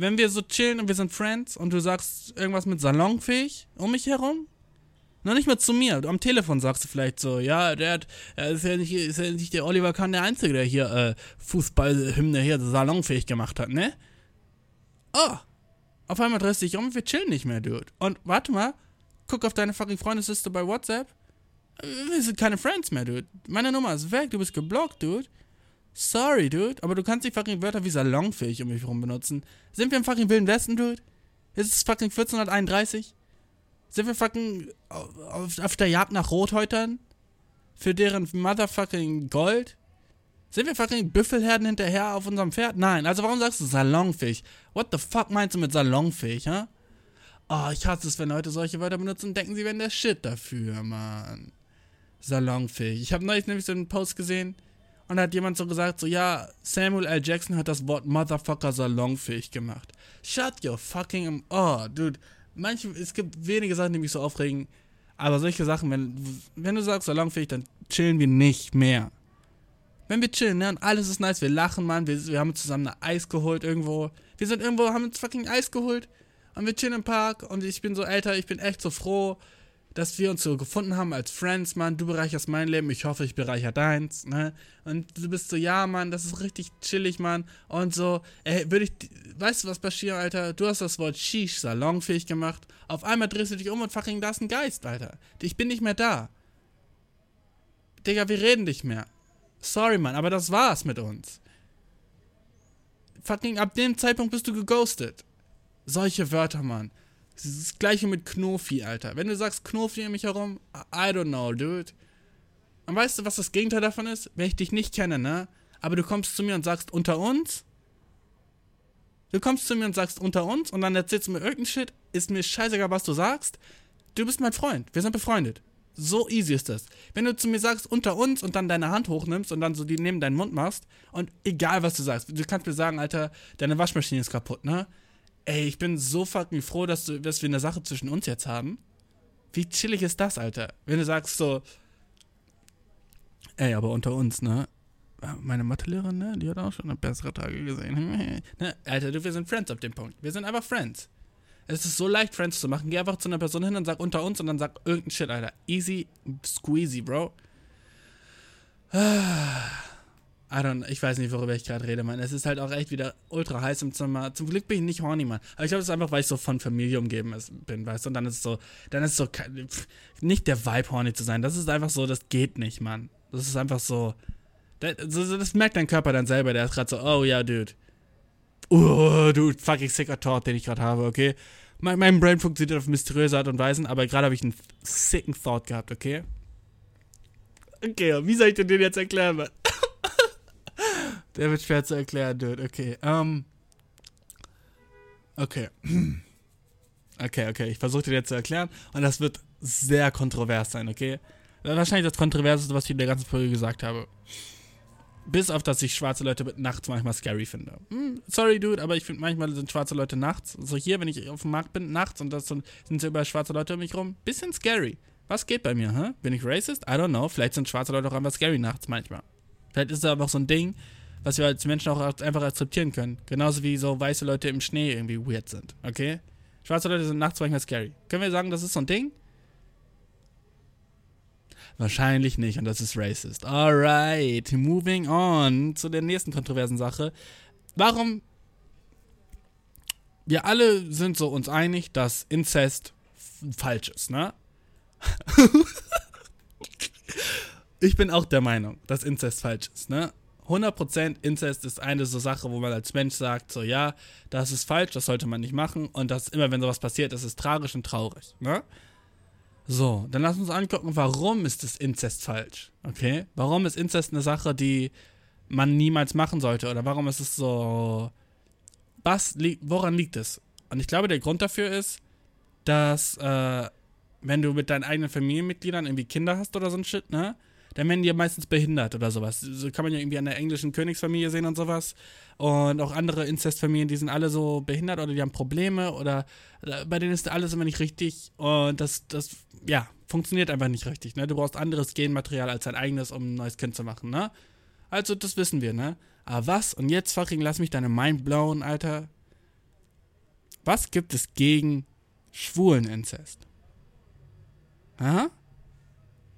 wenn wir so chillen und wir sind Friends und du sagst irgendwas mit salonfähig um mich herum, noch nicht mal zu mir. Am Telefon sagst du vielleicht so, ja, der hat, ist ja nicht, ist ja nicht der Oliver Kahn der Einzige, der hier äh, Fußballhymne hier salonfähig gemacht hat, ne? Oh, auf einmal drehst du dich um und wir chillen nicht mehr, Dude. Und warte mal, guck auf deine fucking Freundesliste bei WhatsApp. Wir sind keine Friends mehr, Dude. Meine Nummer ist weg, du bist geblockt, Dude. Sorry, Dude, aber du kannst die fucking Wörter wie salonfähig um mich herum benutzen. Sind wir im fucking Wilden Westen, Dude? Ist es fucking 1431? Sind wir fucking auf, auf der Jagd nach Rothäutern? Für deren motherfucking Gold? Sind wir fucking Büffelherden hinterher auf unserem Pferd? Nein, also warum sagst du salonfähig? What the fuck meinst du mit salonfähig, hä? Huh? Oh, ich hasse es, wenn Leute solche Wörter benutzen denken, sie wären der Shit dafür, Mann. Salonfähig. Ich habe neulich nämlich so einen Post gesehen, und da hat jemand so gesagt, so ja, Samuel L. Jackson hat das Wort Motherfucker salonfähig gemacht. Shut your fucking... Oh, dude. Manche, es gibt wenige Sachen, die mich so aufregen. Aber solche Sachen, wenn, wenn du sagst salonfähig, dann chillen wir nicht mehr. Wenn wir chillen, ne, und alles ist nice, wir lachen, Mann, wir, wir haben zusammen ein Eis geholt irgendwo. Wir sind irgendwo, haben uns fucking Eis geholt. Und wir chillen im Park und ich bin so älter, ich bin echt so froh, dass wir uns so gefunden haben als Friends, Mann. Du bereicherst mein Leben, ich hoffe, ich bereichere deins, ne? Und du bist so, ja, Mann, das ist richtig chillig, Mann. Und so, ey, würde ich, weißt du was, Bashir, Alter? Du hast das Wort Shish salonfähig gemacht. Auf einmal drehst du dich um und fucking, da ist ein Geist, Alter. Ich bin nicht mehr da. Digga, wir reden nicht mehr. Sorry, Mann, aber das war's mit uns. Fucking, ab dem Zeitpunkt bist du geghostet. Solche Wörter, Mann. Das gleiche mit Knofi, Alter. Wenn du sagst Knofi um mich herum, I don't know, dude. Und weißt du, was das Gegenteil davon ist? Wenn ich dich nicht kenne, ne? Aber du kommst zu mir und sagst unter uns. Du kommst zu mir und sagst unter uns und dann erzählst du mir irgendeinen Shit. Ist mir scheißegal, was du sagst. Du bist mein Freund. Wir sind befreundet. So easy ist das. Wenn du zu mir sagst unter uns und dann deine Hand hochnimmst und dann so die neben deinen Mund machst und egal was du sagst, du kannst mir sagen, Alter, deine Waschmaschine ist kaputt, ne? Ey, ich bin so fucking froh, dass, du, dass wir eine Sache zwischen uns jetzt haben. Wie chillig ist das, Alter? Wenn du sagst so, ey, aber unter uns, ne? Meine Mathelehrerin, ne? Die hat auch schon bessere Tage gesehen. ne? Alter, du, wir sind Friends auf dem Punkt. Wir sind einfach Friends. Es ist so leicht, Friends zu machen. Geh einfach zu einer Person hin und sag unter uns und dann sag irgendein Shit, Alter. Easy squeezy, Bro. Ah. I don't, ich weiß nicht, worüber ich gerade rede, Mann. Es ist halt auch echt wieder ultra heiß im Zimmer. Zum Glück bin ich nicht horny, Mann. Aber ich glaube, das ist einfach, weil ich so von Familie umgeben bin, weißt du? Und dann ist es so, dann ist es so, nicht der Vibe horny zu sein. Das ist einfach so, das geht nicht, Mann. Das ist einfach so, das, das merkt dein Körper dann selber. Der ist gerade so, oh ja, Dude. Oh, du fucking sicker Thought, den ich gerade habe, okay? Mein, mein Brain funktioniert auf mysteriöse Art und Weise, aber gerade habe ich einen sicken Thought gehabt, okay? Okay, wie soll ich denn den jetzt erklären, Mann? Der wird schwer zu erklären, Dude. Okay. Um, ähm, okay. Okay, okay. Ich versuche dir jetzt zu erklären. Und das wird sehr kontrovers sein, okay? Wahrscheinlich das Kontroverseste, was ich in der ganzen Folge gesagt habe. Bis auf, dass ich schwarze Leute nachts manchmal scary finde. Hm, sorry, Dude, aber ich finde manchmal sind schwarze Leute nachts. So hier, wenn ich auf dem Markt bin, nachts und das sind so über schwarze Leute um mich rum. Bisschen scary. Was geht bei mir, hä? Bin ich racist? I don't know. Vielleicht sind schwarze Leute auch einfach scary nachts manchmal. Vielleicht ist es einfach so ein Ding, was wir als Menschen auch einfach akzeptieren können. Genauso wie so weiße Leute im Schnee irgendwie weird sind, okay? Schwarze Leute sind nachts manchmal scary. Können wir sagen, das ist so ein Ding? Wahrscheinlich nicht und das ist racist. Alright, moving on zu der nächsten kontroversen Sache. Warum? Wir alle sind so uns einig, dass Inzest falsch ist, ne? ich bin auch der Meinung, dass Inzest falsch ist, ne? 100% Inzest ist eine so Sache, wo man als Mensch sagt, so ja, das ist falsch, das sollte man nicht machen und das immer, wenn sowas passiert, das ist tragisch und traurig, ne? So, dann lass uns angucken, warum ist das Inzest falsch, okay? Warum ist Inzest eine Sache, die man niemals machen sollte oder warum ist es so, was, woran liegt es? Und ich glaube, der Grund dafür ist, dass, äh, wenn du mit deinen eigenen Familienmitgliedern irgendwie Kinder hast oder so ein Shit, ne? Dann werden die ja meistens behindert oder sowas. So kann man ja irgendwie an der englischen Königsfamilie sehen und sowas. Und auch andere Inzestfamilien, die sind alle so behindert oder die haben Probleme oder äh, bei denen ist alles immer nicht richtig. Und das, das, ja, funktioniert einfach nicht richtig. Ne? Du brauchst anderes Genmaterial als dein eigenes, um ein neues Kind zu machen, ne? Also, das wissen wir, ne? Aber was? Und jetzt fucking lass mich deine Mind blown, Alter. Was gibt es gegen schwulen Inzest? Aha?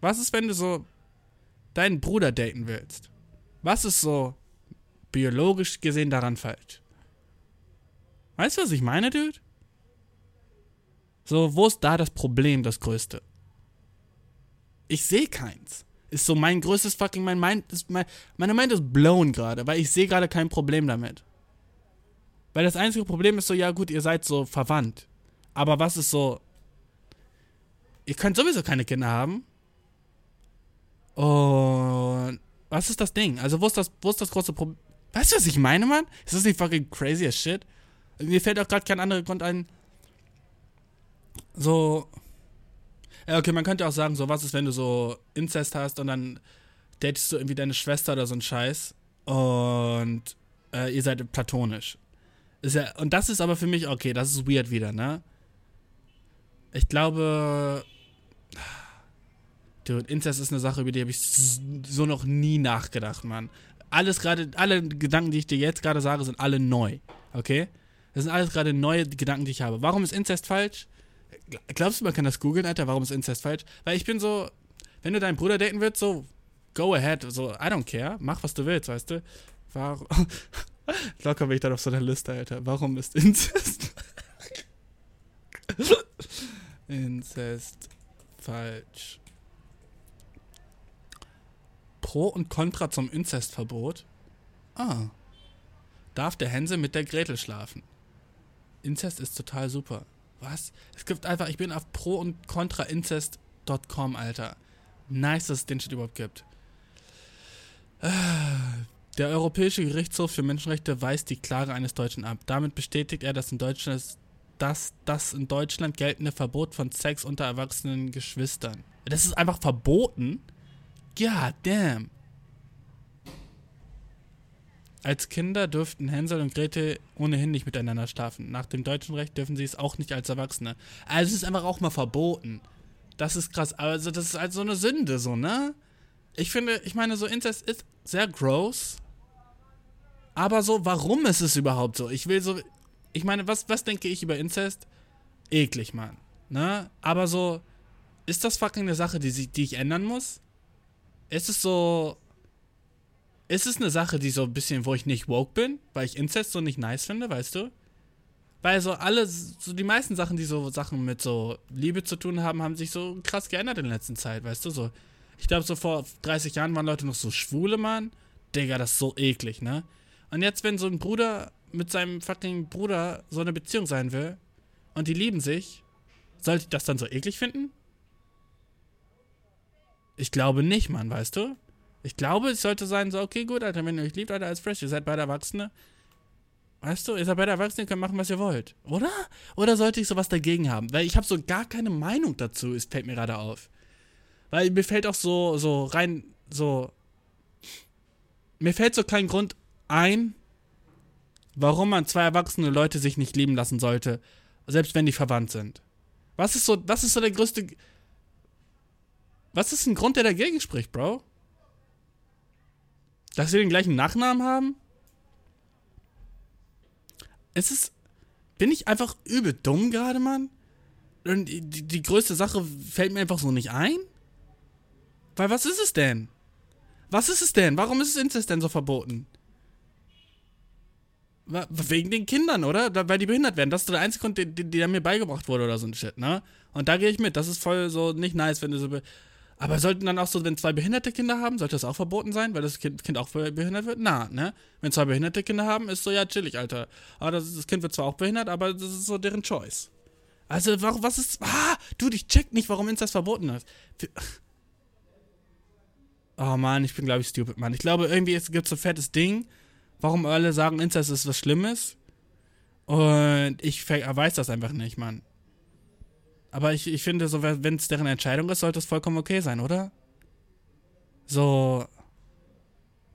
Was ist, wenn du so deinen Bruder daten willst, was ist so biologisch gesehen daran falsch? Weißt du, was ich meine, Dude? So, wo ist da das Problem, das größte? Ich sehe keins. Ist so mein größtes fucking, mein Mind ist, mein, meine Mind ist blown gerade, weil ich sehe gerade kein Problem damit. Weil das einzige Problem ist so, ja gut, ihr seid so verwandt. Aber was ist so, ihr könnt sowieso keine Kinder haben. Und was ist das Ding? Also, wo ist das, wo ist das große Problem? Weißt du, was ich meine, Mann? Ist das nicht fucking crazy as shit? Mir fällt auch gerade kein anderer Grund ein. So. Ja, okay, man könnte auch sagen, so, was ist, wenn du so Inzest hast und dann datest du irgendwie deine Schwester oder so ein Scheiß und äh, ihr seid platonisch. Ist ja, und das ist aber für mich, okay, das ist weird wieder, ne? Ich glaube, Dude, Inzest ist eine Sache, über die habe ich so noch nie nachgedacht, Mann. Alles gerade, alle Gedanken, die ich dir jetzt gerade sage, sind alle neu. Okay? Das sind alles gerade neue Gedanken, die ich habe. Warum ist Inzest falsch? Glaubst du, man kann das googeln, Alter? Warum ist Inzest falsch? Weil ich bin so, wenn du deinen Bruder daten willst, so, go ahead. So, I don't care. Mach, was du willst, weißt du? Warum. Locker bin ich dann auf so einer Liste, Alter. Warum ist Inzest. Inzest falsch. Pro und Contra zum Inzestverbot. Ah. Darf der Hänsel mit der Gretel schlafen? Inzest ist total super. Was? Es gibt einfach, ich bin auf pro und contra incest.com, Alter. Nice, dass es den Shit überhaupt gibt. Der Europäische Gerichtshof für Menschenrechte weist die Klage eines Deutschen ab. Damit bestätigt er, dass in Deutschland dass das in Deutschland geltende Verbot von Sex unter erwachsenen Geschwistern. Das ist einfach verboten. God damn. Als Kinder dürften Hänsel und Gretel ohnehin nicht miteinander schlafen. Nach dem deutschen Recht dürfen sie es auch nicht als Erwachsene. Also es ist einfach auch mal verboten. Das ist krass. Also das ist halt so eine Sünde, so, ne? Ich finde, ich meine, so Inzest ist sehr gross. Aber so, warum ist es überhaupt so? Ich will so, ich meine, was, was denke ich über Inzest? Eklig, Mann. Ne? Aber so, ist das fucking eine Sache, die, die ich ändern muss? Ist es so. Ist es eine Sache, die so ein bisschen, wo ich nicht woke bin, weil ich Incest so nicht nice finde, weißt du? Weil so alle, so die meisten Sachen, die so Sachen mit so Liebe zu tun haben, haben sich so krass geändert in letzter Zeit, weißt du? So, ich glaube, so vor 30 Jahren waren Leute noch so schwule, Mann. Digga, das ist so eklig, ne? Und jetzt, wenn so ein Bruder mit seinem fucking Bruder so eine Beziehung sein will und die lieben sich, sollte ich das dann so eklig finden? Ich glaube nicht, Mann, weißt du? Ich glaube, es sollte sein, so, okay, gut, Alter, wenn ihr euch liebt, Alter, als Fresh, ihr seid beide Erwachsene. Weißt du, ihr seid beide Erwachsene, ihr könnt machen, was ihr wollt. Oder? Oder sollte ich sowas dagegen haben? Weil ich habe so gar keine Meinung dazu, es fällt mir gerade auf. Weil mir fällt auch so, so rein, so. Mir fällt so kein Grund ein, warum man zwei erwachsene Leute sich nicht lieben lassen sollte, selbst wenn die verwandt sind. Was ist so, was ist so der größte was ist ein Grund, der dagegen spricht, Bro? Dass sie den gleichen Nachnamen haben? Ist es. Bin ich einfach übel dumm gerade, Mann? Und die, die größte Sache fällt mir einfach so nicht ein? Weil was ist es denn? Was ist es denn? Warum ist Inzest denn so verboten? Wegen den Kindern, oder? Weil die behindert werden. Das ist der einzige Grund, der, der mir beigebracht wurde oder so ein Shit, ne? Und da gehe ich mit. Das ist voll so nicht nice, wenn du so. Aber sollten dann auch so, wenn zwei behinderte Kinder haben, sollte das auch verboten sein, weil das Kind, kind auch behindert wird? Na, ne? Wenn zwei behinderte Kinder haben, ist so, ja, chillig, Alter. Aber das, das Kind wird zwar auch behindert, aber das ist so deren Choice. Also, warum, was ist. Ah, dude, ich check nicht, warum Inzest verboten ist. Oh Mann, ich bin, glaube ich, stupid, Mann. Ich glaube, irgendwie gibt es so ein fettes Ding, warum alle sagen, Inzest ist was Schlimmes. Und ich weiß das einfach nicht, Mann. Aber ich, ich finde, so, wenn es deren Entscheidung ist, sollte es vollkommen okay sein, oder? So.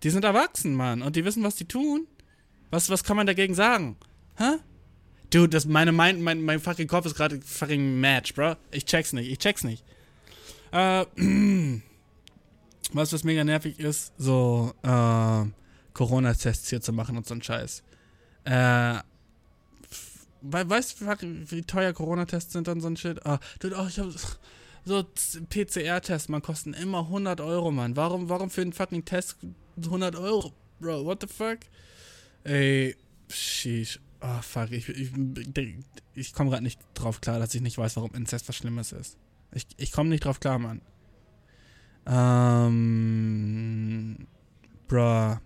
Die sind erwachsen, Mann. Und die wissen, was die tun. Was, was kann man dagegen sagen? Hä? Dude, das, meine, mein, mein, mein fucking Kopf ist gerade fucking Match, bro. Ich check's nicht, ich check's nicht. Äh, was, was mega nervig ist, so, äh, Corona-Tests hier zu machen und so ein Scheiß. Äh, weißt du, wie teuer Corona-Tests sind und so ein Shit? Ah, dude, oh, ich hab so PCR-Tests, man kosten immer 100 Euro, Mann. Warum, warum für einen fucking Test 100 Euro? Bro, what the fuck? Ey, sheesh. Oh, fuck, ich, ich, ich komme gerade nicht drauf klar, dass ich nicht weiß, warum Inzest was Schlimmes ist. Ich, ich komme nicht drauf klar, Mann. Ähm, bruh.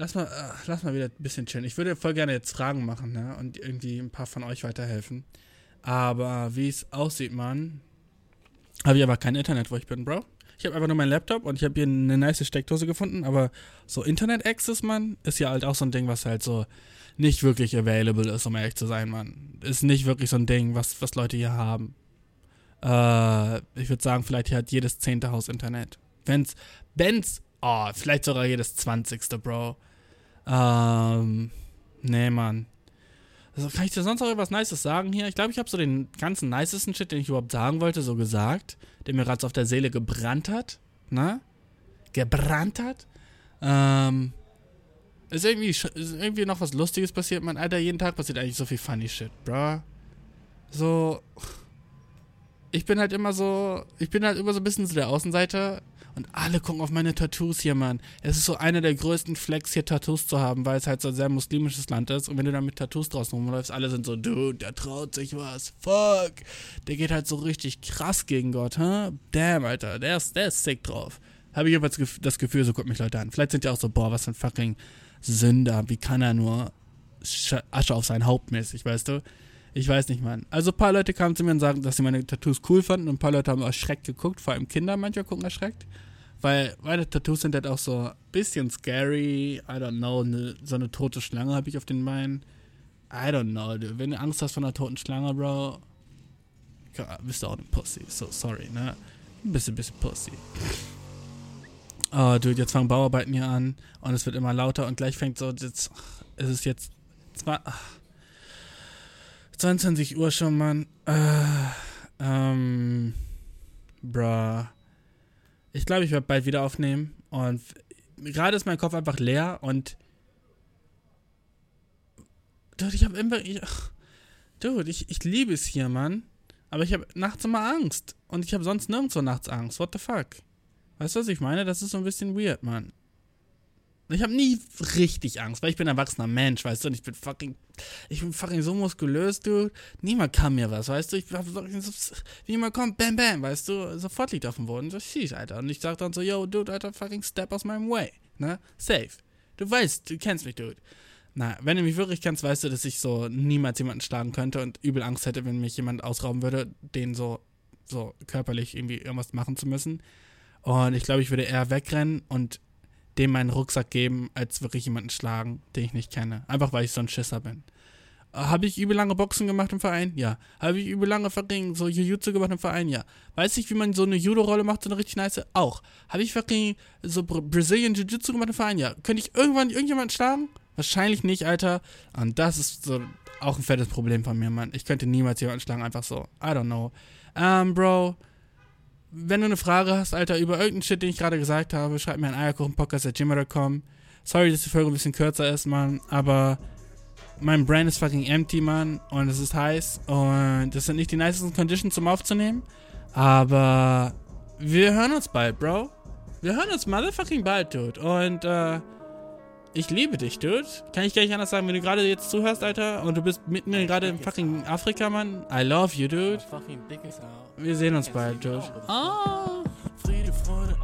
Lass mal, äh, lass mal wieder ein bisschen chillen. Ich würde voll gerne jetzt Fragen machen, ne? Und irgendwie ein paar von euch weiterhelfen. Aber wie es aussieht, Mann, habe ich aber kein Internet, wo ich bin, Bro. Ich habe einfach nur meinen Laptop und ich habe hier eine nice Steckdose gefunden, aber so Internet-Access, Mann, ist ja halt auch so ein Ding, was halt so nicht wirklich available ist, um ehrlich zu sein, Mann. Ist nicht wirklich so ein Ding, was, was Leute hier haben. Äh, ich würde sagen, vielleicht hier hat jedes zehnte Haus Internet. Wenn's, wenn's, oh, vielleicht sogar jedes zwanzigste, Bro. Ähm, nee, Mann. Also kann ich dir sonst noch irgendwas Nices sagen hier? Ich glaube, ich habe so den ganzen nicesten Shit, den ich überhaupt sagen wollte, so gesagt, der mir gerade so auf der Seele gebrannt hat. Ne? Gebrannt hat. Ähm, ist irgendwie, ist irgendwie noch was Lustiges passiert, man. Alter, jeden Tag passiert eigentlich so viel funny Shit, bro. So. Ich bin halt immer so. Ich bin halt immer so ein bisschen so der Außenseiter und alle gucken auf meine Tattoos hier, Mann. Es ist so einer der größten Flex, hier Tattoos zu haben, weil es halt so ein sehr muslimisches Land ist. Und wenn du da mit Tattoos draußen rumläufst, alle sind so, dude, der traut sich was. Fuck. Der geht halt so richtig krass gegen Gott, hä? Damn, Alter. Der ist, der ist sick drauf. Habe ich jedenfalls das Gefühl, so gucken mich Leute an. Vielleicht sind die auch so, boah, was für ein fucking Sünder. Wie kann er nur Asche auf sein Haupt mäßig, weißt du? Ich weiß nicht, Mann. Also ein paar Leute kamen zu mir und sagten, dass sie meine Tattoos cool fanden und ein paar Leute haben erschreckt geguckt, vor allem Kinder manchmal gucken erschreckt. Weil meine Tattoos sind halt auch so ein bisschen scary. I don't know, ne, so eine tote Schlange habe ich auf den Beinen. I don't know, dude. Wenn du Angst hast vor einer toten Schlange, Bro, bist du auch eine Pussy. So, sorry, ne? Ein bisschen, Pussy. Oh, dude, jetzt fangen Bauarbeiten hier an und es wird immer lauter und gleich fängt so, jetzt, es ist jetzt zwar, 22 Uhr schon, Mann. Äh, ähm, bruh. Ich glaube, ich werde bald wieder aufnehmen. Und gerade ist mein Kopf einfach leer und. Dude, ich habe immer. Ich, dude, ich, ich liebe es hier, Mann. Aber ich habe nachts immer Angst. Und ich habe sonst nirgendwo nachts Angst. What the fuck? Weißt du, was ich meine? Das ist so ein bisschen weird, Mann. Ich habe nie richtig Angst, weil ich bin ein erwachsener Mensch, weißt du, und ich bin fucking, ich bin fucking so muskulös, du. Niemand kann mir was, weißt du, ich hab so, wie jemand kommt, bam, bam, weißt du, sofort liegt auf dem Boden, so schieß, Alter. Und ich sag dann so, yo, dude, Alter, fucking step aus meinem way, ne? Safe. Du weißt, du kennst mich, dude. Na, wenn du mich wirklich kennst, weißt du, dass ich so niemals jemanden schlagen könnte und übel Angst hätte, wenn mich jemand ausrauben würde, den so, so körperlich irgendwie irgendwas machen zu müssen. Und ich glaube, ich würde eher wegrennen und dem meinen Rucksack geben, als wirklich jemanden schlagen, den ich nicht kenne. Einfach weil ich so ein Schisser bin. Habe ich übel lange Boxen gemacht im Verein? Ja. Habe ich übel lange fucking so Jiu-Jitsu gemacht im Verein? Ja. Weiß ich, wie man so eine Judo-Rolle macht, so eine richtig nice? Auch. Habe ich fucking so Brazilian Jiu-Jitsu gemacht im Verein? Ja. Könnte ich irgendwann irgendjemanden schlagen? Wahrscheinlich nicht, Alter. Und das ist so auch ein fettes Problem von mir, Mann. Ich könnte niemals jemanden schlagen, einfach so. I don't know. Ähm, Bro, wenn du eine Frage hast, Alter, über irgendeinen Shit, den ich gerade gesagt habe, schreib mir an eierkuchenpodcast.gmail.com. Sorry, dass die Folge ein bisschen kürzer ist, Mann, aber mein Brain ist fucking empty, Mann, und es ist heiß und das sind nicht die nicesten Conditions zum Aufzunehmen, aber wir hören uns bald, Bro. Wir hören uns motherfucking bald, Dude. Und, äh, Ich liebe dich, Dude. Kann ich gar nicht anders sagen, wenn du gerade jetzt zuhörst, Alter, und du bist mit mir gerade im fucking Afrika, Mann. I love you, Dude. Wir sehen uns bald, Dude. Ah. Friede, Freude,